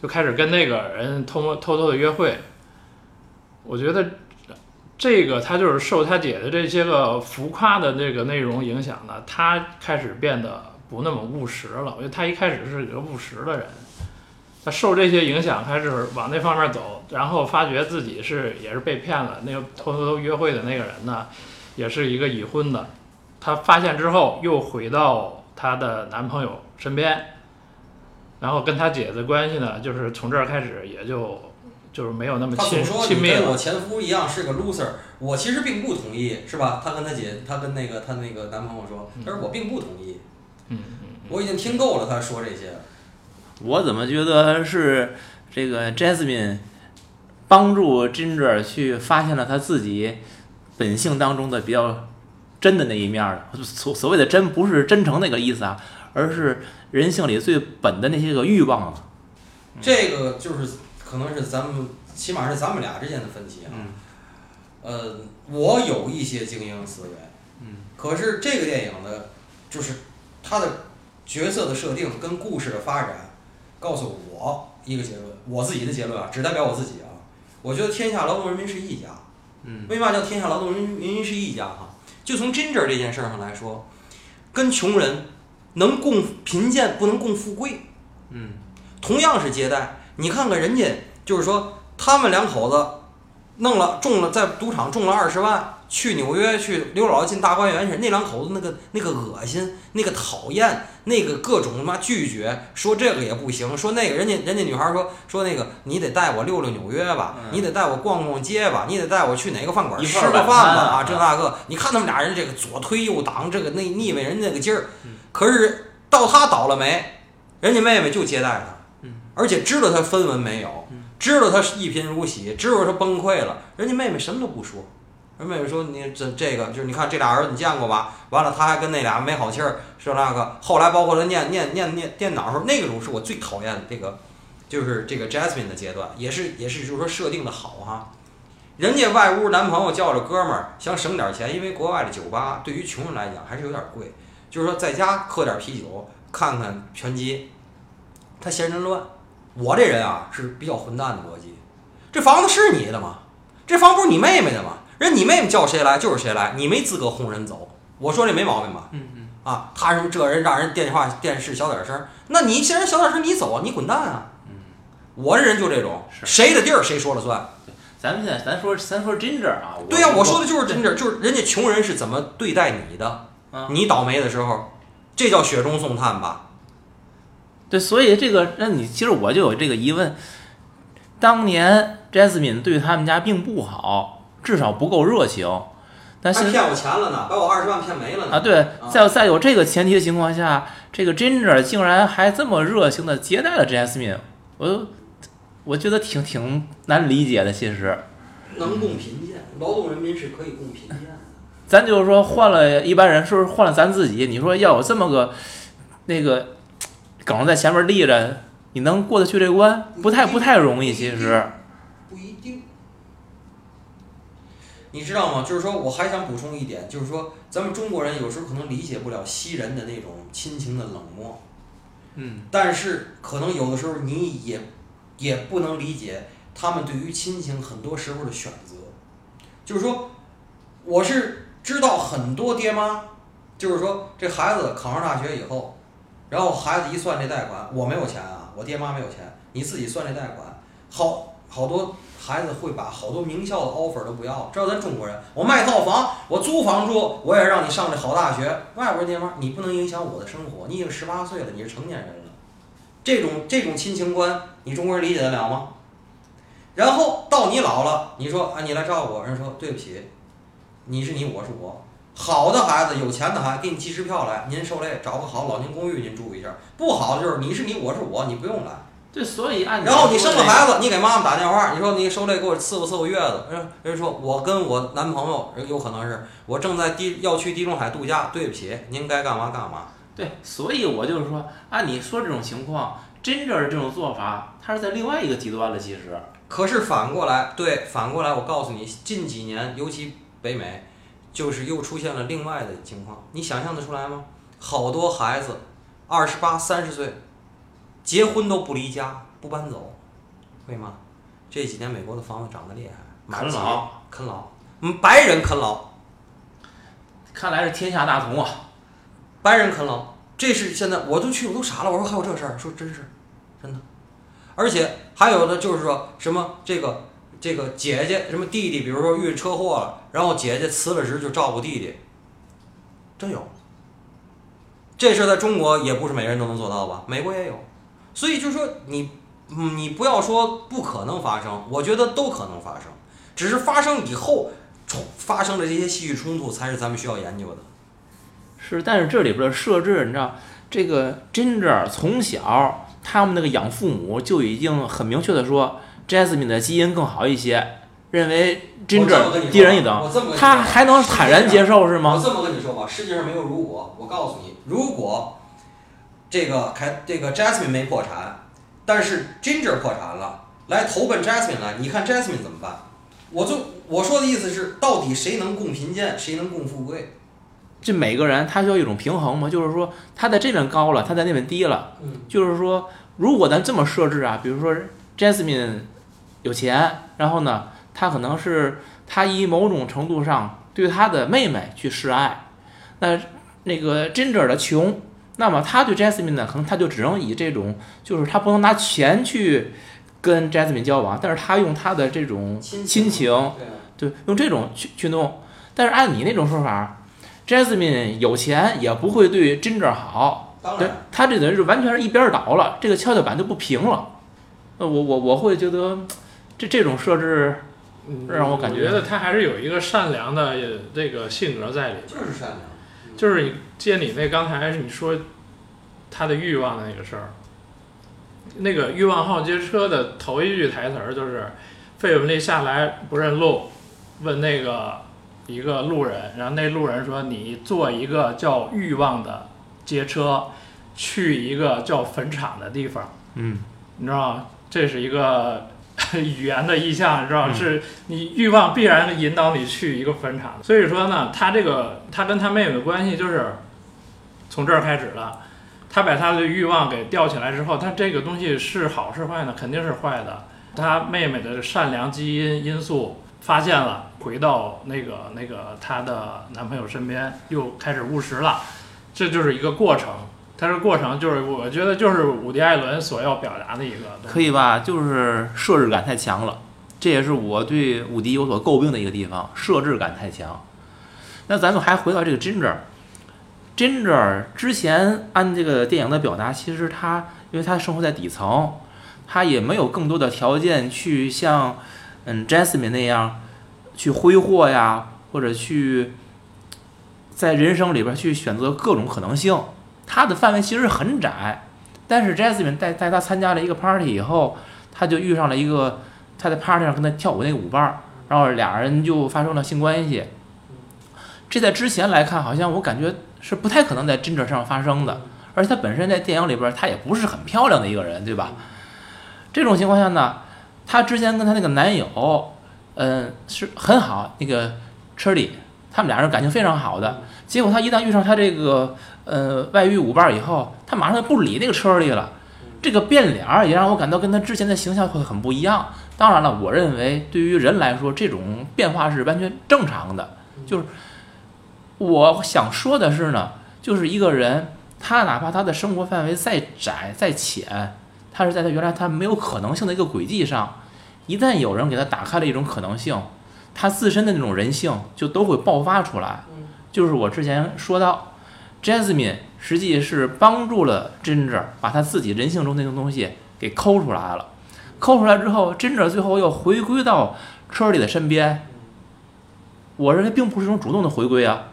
就开始跟那个人偷偷偷的约会。我觉得这个他就是受他姐的这些个浮夸的这个内容影响呢，他开始变得不那么务实了。我觉得他一开始是一个务实的人。他受这些影响，开始往那方面走，然后发觉自己是也是被骗了。那个偷偷偷约会的那个人呢，也是一个已婚的。他发现之后，又回到她的男朋友身边，然后跟他姐的关系呢，就是从这儿开始也就就是没有那么亲亲密了。跟我前夫一样是个 loser，我其实并不同意，是吧？他跟他姐，他跟那个他那个男朋友说，他说我并不同意。嗯嗯，我已经听够了他说这些。我怎么觉得是这个 Jasmine 帮助 Ginger 去发现了他自己本性当中的比较真的那一面的。所所谓的真，不是真诚那个意思啊，而是人性里最本的那些个欲望。这个就是可能是咱们，起码是咱们俩之间的分歧啊。呃，我有一些精英思维，嗯，可是这个电影的，就是它的角色的设定跟故事的发展。告诉我一个结论，我自己的结论啊，只代表我自己啊。我觉得天下劳动人民是一家。嗯。为嘛叫天下劳动人民是一家哈？就从 Ginger 这件事上来说，跟穷人能共贫贱，不能共富贵。嗯。同样是接待，你看看人家，就是说他们两口子弄了中了，在赌场中了二十万。去纽约去刘姥姥进大观园去，那两口子那个那个恶心，那个讨厌，那个各种他妈拒绝，说这个也不行，说那个人家人家女孩说说那个你得带我溜溜纽约吧，你得带我逛逛街吧，你得带我去哪个饭馆吃个饭吧啊这那个，你看他们俩人这个左推右挡，这个那腻歪人那个劲儿，可是到他倒了霉，人家妹妹就接待他，而且知道他分文没有，知道他一贫如洗，知道他崩溃了，人家妹妹什么都不说。妹妹说：“你这这个就是你看这俩儿子你见过吧？完了他还跟那俩没好气儿，说那个。后来包括他念念念念电脑时候，那种是我最讨厌的这个，就是这个 Jasmine 的阶段，也是也是就是说设定的好哈。人家外屋男朋友叫着哥们儿想省点钱，因为国外的酒吧对于穷人来讲还是有点贵，就是说在家喝点啤酒，看看拳击，他嫌人乱。我这人啊是比较混蛋的逻辑，这房子是你的吗？这房不是你妹妹的吗？”人你妹妹叫谁来就是谁来，你没资格轰人走。我说这没毛病吧？嗯嗯。啊，他什么这人让人电话电视小点声，那你既然小点声你走啊，你滚蛋啊！嗯。我这人就这种，谁的地儿谁说了算。咱们现在咱说咱说 Ginger 啊。对呀，我说的就是 Ginger，就是人家穷人是怎么对待你的，你倒霉的时候，这叫雪中送炭吧？对，所以这个那你其实我就有这个疑问，当年 Jasmine 对他们家并不好。至少不够热情，但是骗我钱了呢，把我二十万骗没了呢。啊，对，在在有这个前提的情况下，这个 Ginger 竟然还这么热情的接待了 Jasmine，我我觉得挺挺难理解的。其实，能共贫贱，劳动人民是可以共贫贱的。咱就是说换了一般人，是不是换了咱自己？你说要有这么个那个梗在前面立着，你能过得去这关？不太不太容易，其实。你知道吗？就是说，我还想补充一点，就是说，咱们中国人有时候可能理解不了西人的那种亲情的冷漠，嗯，但是可能有的时候你也也不能理解他们对于亲情很多时候的选择。就是说，我是知道很多爹妈，就是说这孩子考上大学以后，然后孩子一算这贷款，我没有钱啊，我爹妈没有钱，你自己算这贷款，好好多。孩子会把好多名校的 offer 都不要，知道咱中国人，我卖套房，我租房住，我也让你上这好大学。外边爹妈，你不能影响我的生活，你已经十八岁了，你是成年人了。这种这种亲情观，你中国人理解得了吗？然后到你老了，你说啊，你来照顾我，人说对不起，你是你，我是我。好的孩子，有钱的孩子，给你寄支票来，您受累，找个好老年公寓您住一下。不好的就是你是你，我是我，你不用来。对，所以按然后你生了孩子，你给妈妈打电话，你说你受累给我伺候伺候月子，人人说我跟我男朋友，有可能是我正在地要去地中海度假，对不起，您该干嘛干嘛。对，所以我就是说，按你说这种情况，真正这种做法，它是在另外一个极端了。其实，可是反过来，对，反过来，我告诉你，近几年，尤其北美，就是又出现了另外的情况，你想象得出来吗？好多孩子，二十八、三十岁，结婚都不离家，不搬走，为嘛？这几年美国的房子涨得厉害，啃老，啃老，嗯，白人啃老，看来是天下大同啊。白人啃老，这是现在我都去我都傻了，我说还有这事儿，说真是，真的，而且还有的就是说什么这个这个姐姐什么弟弟，比如说遇车祸了，然后姐姐辞了职就照顾弟弟，真有。这事儿在中国也不是每个人都能做到吧？美国也有，所以就是说你，嗯你不要说不可能发生，我觉得都可能发生，只是发生以后冲发生的这些戏剧冲突才是咱们需要研究的。是，但是这里边的设置，你知道，这个 Ginger 从小他们那个养父母就已经很明确的说，Jasmine 的基因更好一些，认为 Ginger 低人一等他还能坦然接受是吗我？这么跟你说吧，世界上没有如果。我告诉你，如果这个凯这个 Jasmine 没破产，但是 Ginger 破产了，来投奔 Jasmine 了，你看 Jasmine 怎么办？我就我说的意思是，到底谁能共贫贱，谁能共富贵？这每个人他需要一种平衡嘛，就是说他在这边高了，他在那边低了，嗯，就是说如果咱这么设置啊，比如说 Jasmine 有钱，然后呢，他可能是他以某种程度上对他的妹妹去示爱，那那个 Ginger 的穷，那么他对 Jasmine 呢，可能他就只能以这种，就是他不能拿钱去跟 Jasmine 交往，但是他用他的这种亲亲情，对用这种去去弄。但是按你那种说法，Jasmine 有钱也不会对 Ginger 好，对，他这等于是完全是一边倒了，这个跷跷板就不平了。呃，我我我会觉得这这种设置，嗯让我感觉觉得他还是有一个善良的呃这个性格在里边。就是善良。就是你接你那刚才你说他的欲望的那个事儿，那个《欲望号街车》的头一句台词儿就是费雯丽下来不认路，问那个一个路人，然后那路人说你坐一个叫欲望的街车去一个叫坟场的地方，嗯，你知道吗？这是一个 语言的意象，你知道是你欲望必然引导你去一个坟场。所以说呢，他这个他跟他妹妹的关系就是从这儿开始了。他把他的欲望给吊起来之后，他这个东西是好是坏呢？肯定是坏的。他妹妹的善良基因因素发现了，回到那个那个她的男朋友身边，又开始务实了。这就是一个过程。它这过程就是，我觉得就是伍迪·艾伦所要表达的一个。可以吧？就是设置感太强了，这也是我对伍迪有所诟病的一个地方，设置感太强。那咱们还回到这个 Ginger。Ginger 之前按这个电影的表达，其实他因为他生活在底层，他也没有更多的条件去像嗯 Jasmine 那样去挥霍呀，或者去在人生里边去选择各种可能性。他的范围其实很窄，但是 Jasmine 带带他参加了一个 party 以后，他就遇上了一个他在 party 上跟他跳舞那个舞伴，然后俩人就发生了性关系。这在之前来看，好像我感觉是不太可能在 Ginger 上发生的，而且她本身在电影里边儿她也不是很漂亮的一个人，对吧？这种情况下呢，她之前跟她那个男友，嗯，是很好，那个 Charlie，他们俩人感情非常好的。结果他一旦遇上他这个呃外遇舞伴以后，他马上就不理那个车里了。这个变脸儿也让我感到跟他之前的形象会很不一样。当然了，我认为对于人来说，这种变化是完全正常的。就是我想说的是呢，就是一个人，他哪怕他的生活范围再窄再浅，他是在他原来他没有可能性的一个轨迹上，一旦有人给他打开了一种可能性，他自身的那种人性就都会爆发出来。就是我之前说到，Jasmine 实际是帮助了 Ginger 把他自己人性中那种东西给抠出来了，抠出来之后，Ginger 最后又回归到 Charlie 的身边。我认为并不是一种主动的回归啊，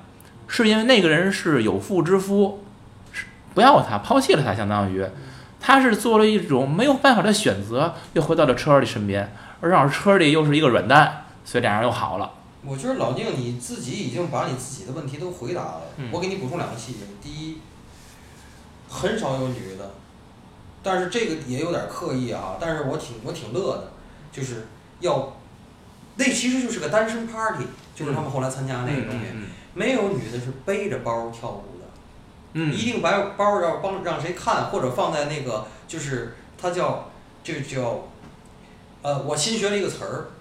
是因为那个人是有妇之夫，是不要他，抛弃了他，相当于他是做了一种没有办法的选择，又回到了车里身边，而正好车里又是一个软蛋，所以俩人又好了。我觉得老宁你自己已经把你自己的问题都回答了。嗯我给你补充两个细节。第一，很少有女的，但是这个也有点刻意啊。但是我挺我挺乐的，就是要，那其实就是个单身 party，就是他们后来参加那个东西，嗯没有女的是背着包跳舞的。嗯一定把包要帮让谁看，或者放在那个就是它叫这个叫，呃，我新学了一个词儿，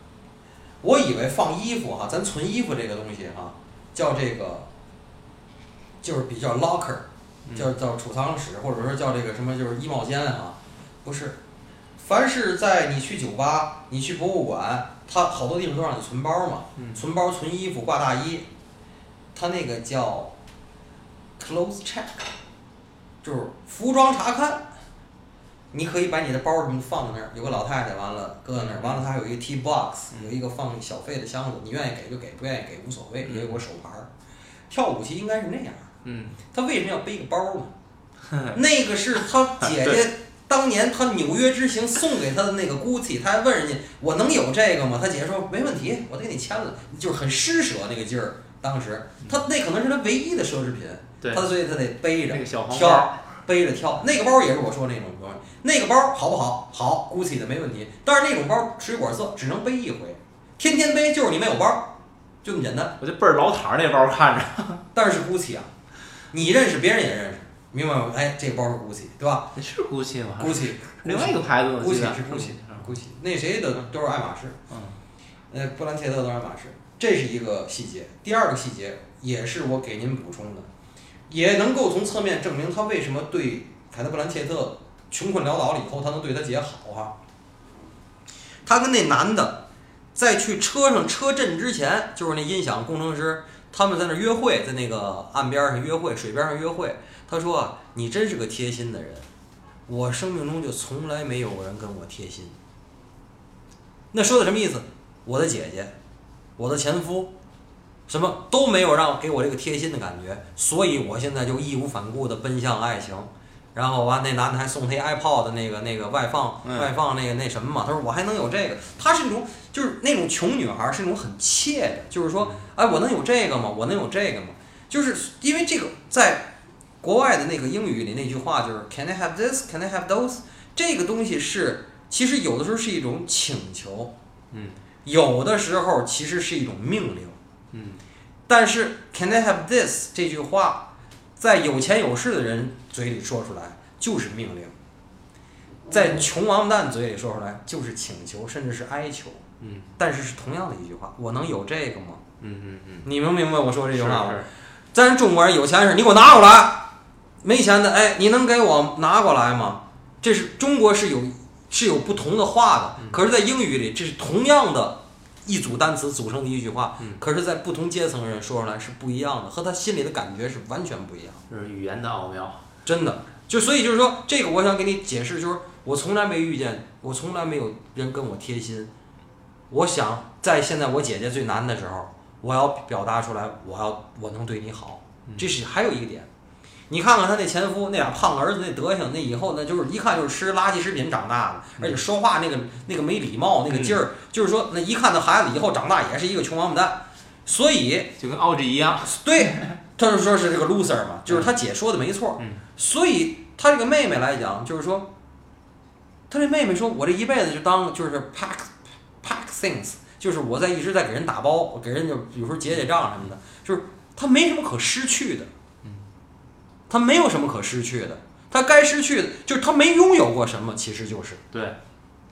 我以为放衣服哈，咱存衣服这个东西哈，叫这个，就是比较 locker，叫叫储藏室，或者说叫这个什么就是衣帽间哈，不是，凡是在你去酒吧，你去博物馆，它好多地方都让你存包嘛，嗯。存包、存衣服、挂大衣，它那个叫 clothes check，就是服装查看。你可以把你的包什么放在那儿，有个老太太，完了搁在那儿，完了她还有一个 T box，有一个放小费的箱子，你愿意给就给，不愿意给无所谓，也有个手牌儿。跳舞其实应该是那样，嗯他为什么要背个包呢？那个是他姐姐当年他纽约之行送给他的那个 GUCCI，他还问人家我能有这个吗？他姐姐说没问题，我得给你签了，就是很施舍那个劲儿。当时他那可能是他唯一的奢侈品，对他所以他得背着那个小黄挑包，背着挑，那个包也是我说那种东西，那个包好不好？好，GUCCI 的没问题。但是那种包水果色，只能背一回，天天背就是你没有包，就这么简单。我就倍儿老坦儿那包看着，但是 GUCCI 啊，你认识，别人也认识，明白吗？哎，这个包是 GUCCI，对吧那是 GUCCI 吗？？GUCCI，另外一个牌子，GUCCI 是 GUCCI，GUCCI，那谁的都是爱马仕，嗯呃，布兰切特都是爱马仕，这是一个细节。第二个细节也是我给您补充的，也能够从侧面证明他为什么对凯特·布兰切特穷困潦倒了以后，他能对他姐好哈、他跟那男的在去车上车震之前，就是那音响工程师，他们在那约会，在那个岸边上约会，水边上约会。他说啊：“你真是个贴心的人，我生命中就从来没有人跟我贴心。”那说的什么意思？我的姐姐，我的前夫，什么都没有让给我这个贴心的感觉，所以我现在就义无反顾的奔向爱情。然后完，那男的还送他一 iPod 的那个那个外放、嗯外放那个那什么嘛，他说我还能有这个，他是那种就是那种穷女孩，是那种很怯的，就是说，哎，我能有这个吗？我能有这个吗？就是因为这个在国外的那个英语里那句话就是 Can I have this? Can I have those? 这个东西是其实有的时候是一种请求，嗯，有的时候其实是一种命令，嗯，但是 Can I have this 这句话，在有钱有势的人嘴里说出来就是命令，在穷王八蛋嘴里说出来就是请求，甚至是哀求，嗯但是是同样的一句话，我能有这个吗？嗯嗯嗯，你能明白我说这句话吗？咱中国人有钱是，你给我拿过来；没钱的，哎，你能给我拿过来吗？这是中国是有是有不同的话的，可是，在英语里，这是同样的一组单词组成的一句话，嗯可是，在不同阶层人说出来是不一样的，和他心里的感觉是完全不一样。这是语言的奥妙。真的，就所以就是说，这个我想给你解释，就是我从来没遇见，我从来没有人跟我贴心。我想在现在我姐姐最难的时候，我要表达出来，我要我能对你好，这是还有一个点。你看看他那前夫那俩胖儿子那德行，那以后那就是一看就是吃垃圾食品长大的，而且说话那个那个没礼貌那个劲儿，就是说那一看那孩子以后长大也是一个穷王八蛋。所以就跟奥 G 一样，对，他就说是这个 loser 嘛，就是他姐说的没错。嗯所以他这个妹妹来讲，就是说，他这妹妹说，我这一辈子就当就是 pack pack things，就是我在一直在给人打包，给人就有时候结结账什么的，就是他没什么可失去的，他没有什么可失去的，他该失去的就是他没拥有过什么，其实就是。对，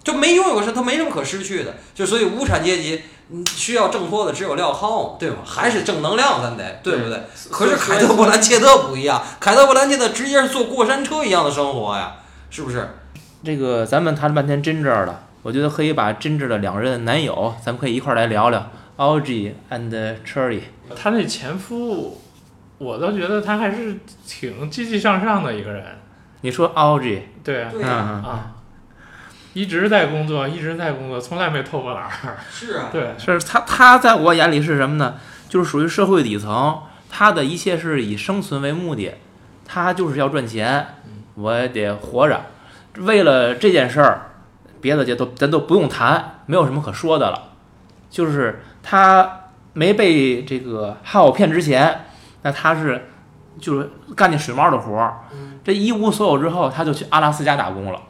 就没拥有过什么，他没什么可失去的，就所以无产阶级嗯需要挣脱的只有镣铐，对吗？还是正能量，咱得对不对？可是凯特·布兰切特不一样，凯特·布兰切特直接是坐过山车一样的生活呀，是不是？这个咱们谈了半天真挚了，我觉得可以把真挚的两任男友，咱们可以一块儿来聊聊 Audrey and Charlie。他那前夫，我倒觉得他还是挺积极向上的一个人。你说 Audrey，对啊，对嗯呀，嗯啊，一直在工作，一直在工作，从来没偷过懒儿。是啊，对，是他他在我眼里是什么呢？就是属于社会底层，他的一切是以生存为目的，他就是要赚钱，我也得活着。为了这件事儿，别的就都咱都不用谈，没有什么可说的了。就是他没被这个哈奥骗之前，那他是就是干那水猫的活儿。这一无所有之后，他就去阿拉斯加打工了。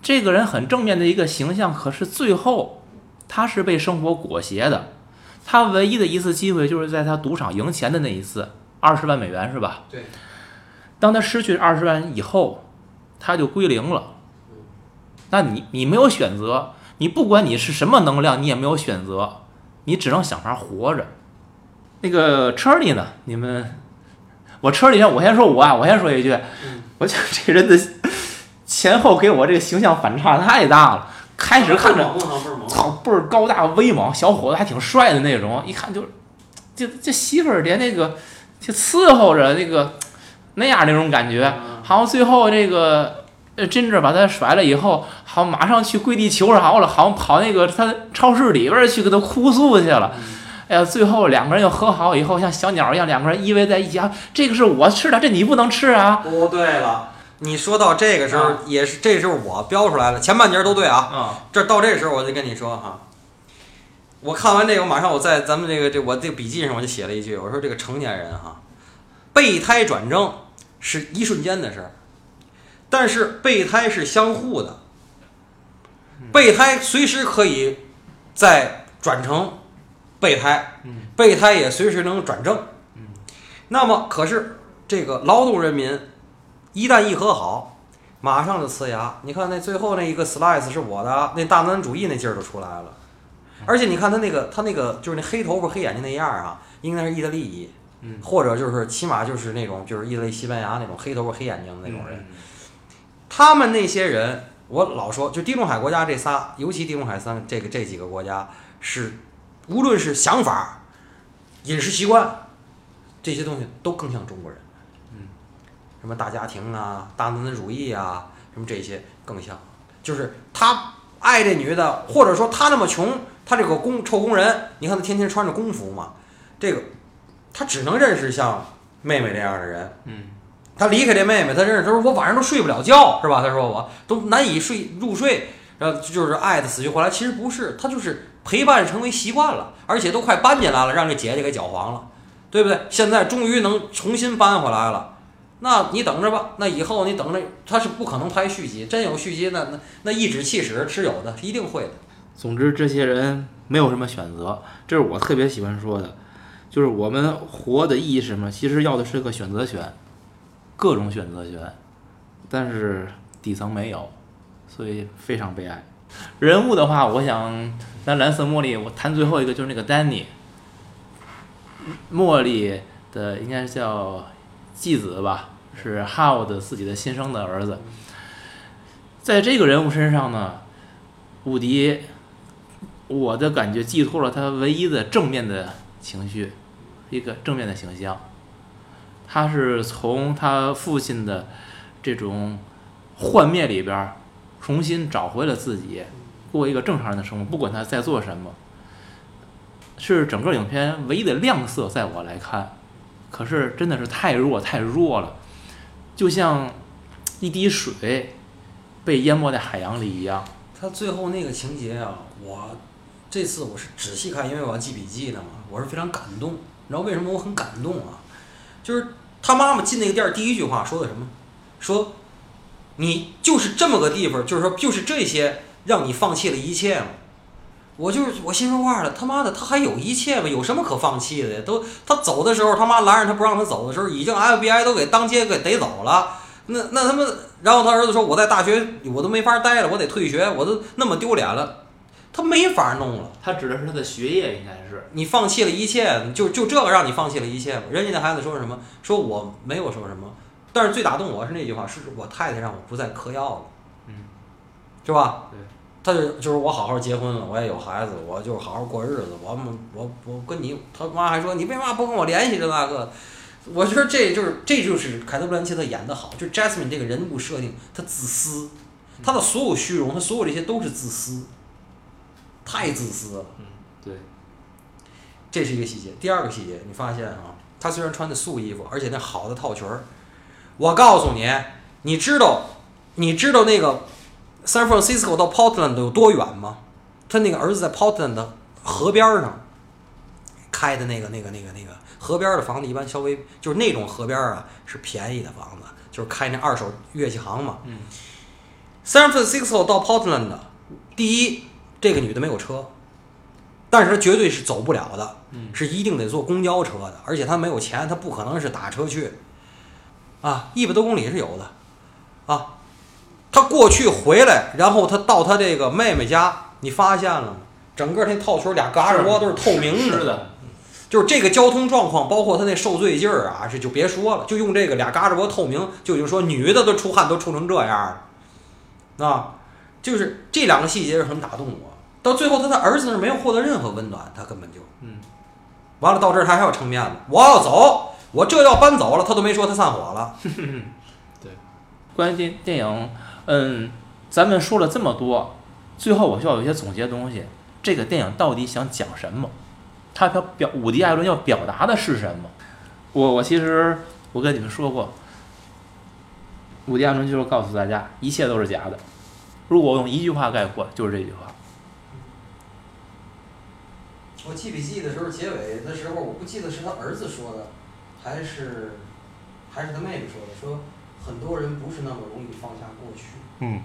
这个人很正面的一个形象，可是最后他是被生活裹挟的。他唯一的一次机会就是在他赌场赢钱的那一次，二十万美元是吧？对。当他失去二十万以后，他就归零了。那你你没有选择，你不管你是什么能量，你也没有选择，你只能想法活着。那个车里呢？你们，我车里我先说我啊，我先说一句，我觉得这人的前后给我这个形象反差太大了。开始看着，操，倍儿高大威猛，小伙子还挺帅的那种，一看就，就这媳妇儿连那个就伺候着那个那样那种感觉，好像最后这个呃真正把他甩了以后，好马上去跪地求饶了，好像跑那个他超市里边去给他哭诉去了。哎呀，最后两个人又和好以后，像小鸟一样，两个人依偎在一起啊。这个是我吃的，这你不能吃啊。不对了。你说到这个时候，也是这时候我标出来了，前半截都对啊。啊，这到这时候我就跟你说哈，我看完这个，我马上我在咱们这个这我这个笔记上我就写了一句，我说这个成年人哈，备胎转正是一瞬间的事儿，但是备胎是相互的，备胎随时可以再转成备胎，备胎也随时能转正。那么可是这个劳动人民。一旦一和好，马上就呲牙。你看那最后那一个 slice 是我的，那大男子主义那劲儿就出来了。而且你看他那个，他那个就是那黑头发、黑眼睛那样啊，应该是意大利裔，或者就是起码就是那种就是意大利、西班牙那种黑头发、黑眼睛的那种人。他们那些人，我老说，就地中海国家这仨，尤其地中海三这个这几个国家，是无论是想法、饮食习惯这些东西，都更像中国人。嗯什么大家庭啊，大男子主义啊，什么这些更像，就是他爱这女的，或者说他那么穷，他这个工臭工人，你看他天天穿着工服嘛，这个他只能认识像妹妹这样的人。嗯，他离开这妹妹，他认识，他说我晚上都睡不了觉，是吧？他说我都难以睡入睡，然后就是爱的死去活来。其实不是，他就是陪伴成为习惯了，而且都快搬进来了，让这姐姐给搅黄了，对不对？现在终于能重新搬回来了。那你等着吧，那以后你等着，他是不可能拍续集，真有续集，那那那一指气使是有的，一定会的。总之，这些人没有什么选择，这是我特别喜欢说的，就是我们活的意义是什么？其实要的是个选择权，各种选择权，但是底层没有，所以非常悲哀。人物的话，我想咱蓝色茉莉，我谈最后一个就是那个丹尼，茉莉的应该是叫继子吧。是哈沃的自己的亲生的儿子，在这个人物身上呢，伍迪，我的感觉寄托了他唯一的正面的情绪，一个正面的形象。他是从他父亲的这种幻灭里边重新找回了自己，过一个正常人的生活，不管他在做什么，是整个影片唯一的亮色，在我来看，可是真的是太弱太弱了。就像一滴水被淹没在海洋里一样。他最后那个情节啊，我这次我是仔细看，因为我要记笔记的嘛，我是非常感动。你知道为什么我很感动啊？就是他妈妈进那个店儿第一句话说的什么？说你就是这么个地方，就是说就是这些让你放弃了一切吗？我就是我心说话了，他妈的他还有一切吗？有什么可放弃的呀？都他走的时候，他妈拦着他不让他走的时候，已经 FBI 都给当街给逮走了。那那他妈，然后他儿子说：“我在大学我都没法待了，我得退学，我都那么丢脸了。”他没法弄了。他指的是他的学业，应该是你放弃了一切，就就这个让你放弃了一切吗？人家那孩子说什么？说我没有说什么，但是最打动我是那句话：是我太太让我不再嗑药了。嗯，是吧？对。他就就是我好好结婚了，我也有孩子，我就好好过日子。我们我我跟你，他妈还说你为嘛不跟我联系这那个？我觉得这就是这就是凯特·布兰切特演的好，就 Jasmine 这个人物设定，她自私，她的所有虚荣，她所有这些都是自私，太自私了。嗯，对。这是一个细节。第二个细节，你发现啊，她虽然穿的素衣服，而且那好的套裙儿，我告诉你，你知道，你知道那个。San Francisco 到 Portland 有多远吗？他那个儿子在 Portland 的河边儿上开的那个、那个、那个、那个河边儿的房子，一般稍微就是那种河边儿啊，是便宜的房子，就是开那二手乐器行嘛。嗯。San Francisco 到 Portland 的，第一，这个女的没有车，但是她绝对是走不了的，嗯是一定得坐公交车的，而且她没有钱，她不可能是打车去，啊，一百多公里是有的，啊，他过去回来，然后他到他这个妹妹家，你发现了吗？整个那套圈俩嘎吱窝都是透明是的，就是这个交通状况，包括他那受罪劲儿啊，这就别说了，就用这个俩嘎吱窝透明，就已经说女的都出汗都出成这样了，啊，就是这两个细节是很打动我。到最后，他的儿子那儿没有获得任何温暖，他根本就，嗯，完了到这儿他还要撑面子，我要走，我这要搬走了，他都没说他散伙了，对关于电电影，嗯，咱们说了这么多，最后我需要有一些总结东西。这个电影到底想讲什么？他表表伍迪·艾伦要表达的是什么？我我其实我跟你们说过，伍迪·艾伦就是告诉大家，一切都是假的。如果我用一句话概括，就是这句话。我记笔记的时候，结尾的时候，我不记得是他儿子说的，还是还是他妹妹说的，说很多人不是那么容易放下过去。嗯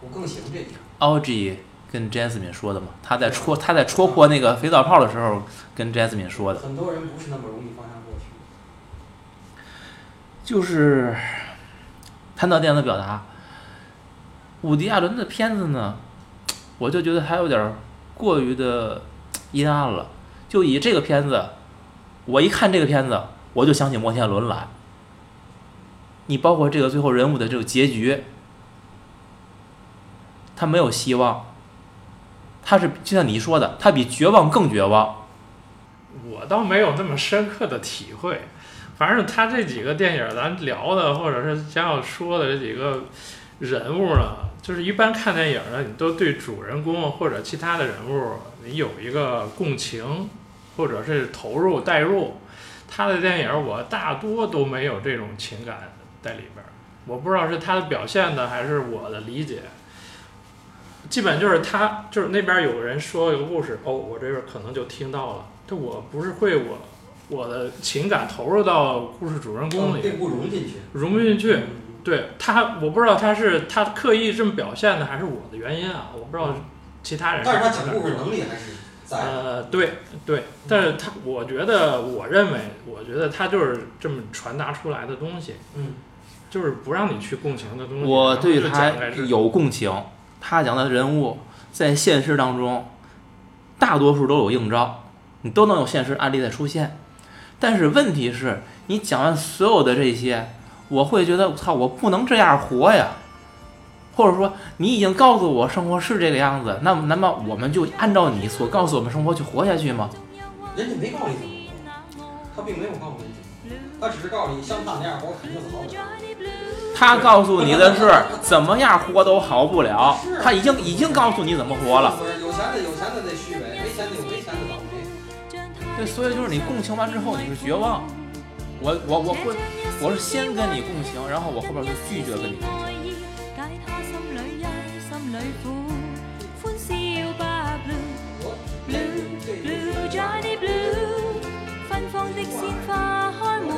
我更喜欢这一个。，Audrey 跟 Jasmine 说的嘛，他在戳他在戳破那个肥皂泡的时候跟 Jasmine 说的。很多人不是那么容易放下过去。就是谈到电影的表达，伍迪·艾伦的片子呢，我就觉得还有点过于的阴暗了。就以这个片子，我一看这个片子，我就想起摩天轮来。你包括这个最后人物的这个结局，他没有希望，他是就像你说的，他比绝望更绝望。我倒没有那么深刻的体会，反正他这几个电影咱聊的，或者是将要说的这几个人物呢，就是一般看电影呢，你都对主人公或者其他的人物，你有一个共情，或者是投入代入。他的电影我大多都没有这种情感在里边儿，我不知道是他的表现的还是我的理解。基本就是他，就是那边有人说一个故事，哦，我这边可能就听到了，这我不是会我我的情感投入到故事主人公里，并不融进去。融不进去。对他，我不知道他是他刻意这么表现的，还是我的原因啊？我不知道其他人。但是他讲故事能力还是。呃，对对，但是他，我觉得，我认为，我觉得他就是这么传达出来的东西，嗯，就是不让你去共情的东西。我对他有共情，他讲的人物在现实当中，大多数都有应招，你都能有现实案例的出现。但是问题是你讲完所有的这些，我会觉得我操，我不能这样活呀。或者说，你已经告诉我生活是这个样子，那么，那么我们就按照你所告诉我们生活去活下去吗？人家没告诉你怎么活，他并没有告诉你怎么活，他只是告诉你像他那样活肯定是好不了。他告诉你的是怎么样活都好不了，他已经已经告诉你怎么活了。不是有钱的有钱的得虚伪，没钱的有没钱的倒霉。对，所以就是你共情完之后，你是绝望。我我我会，我是先跟你共情，然后我后边就拒绝跟你共情。解他心里憂，心里苦，歡笑吧 blue blue blue Johnny blue，芬芳的鮮花開滿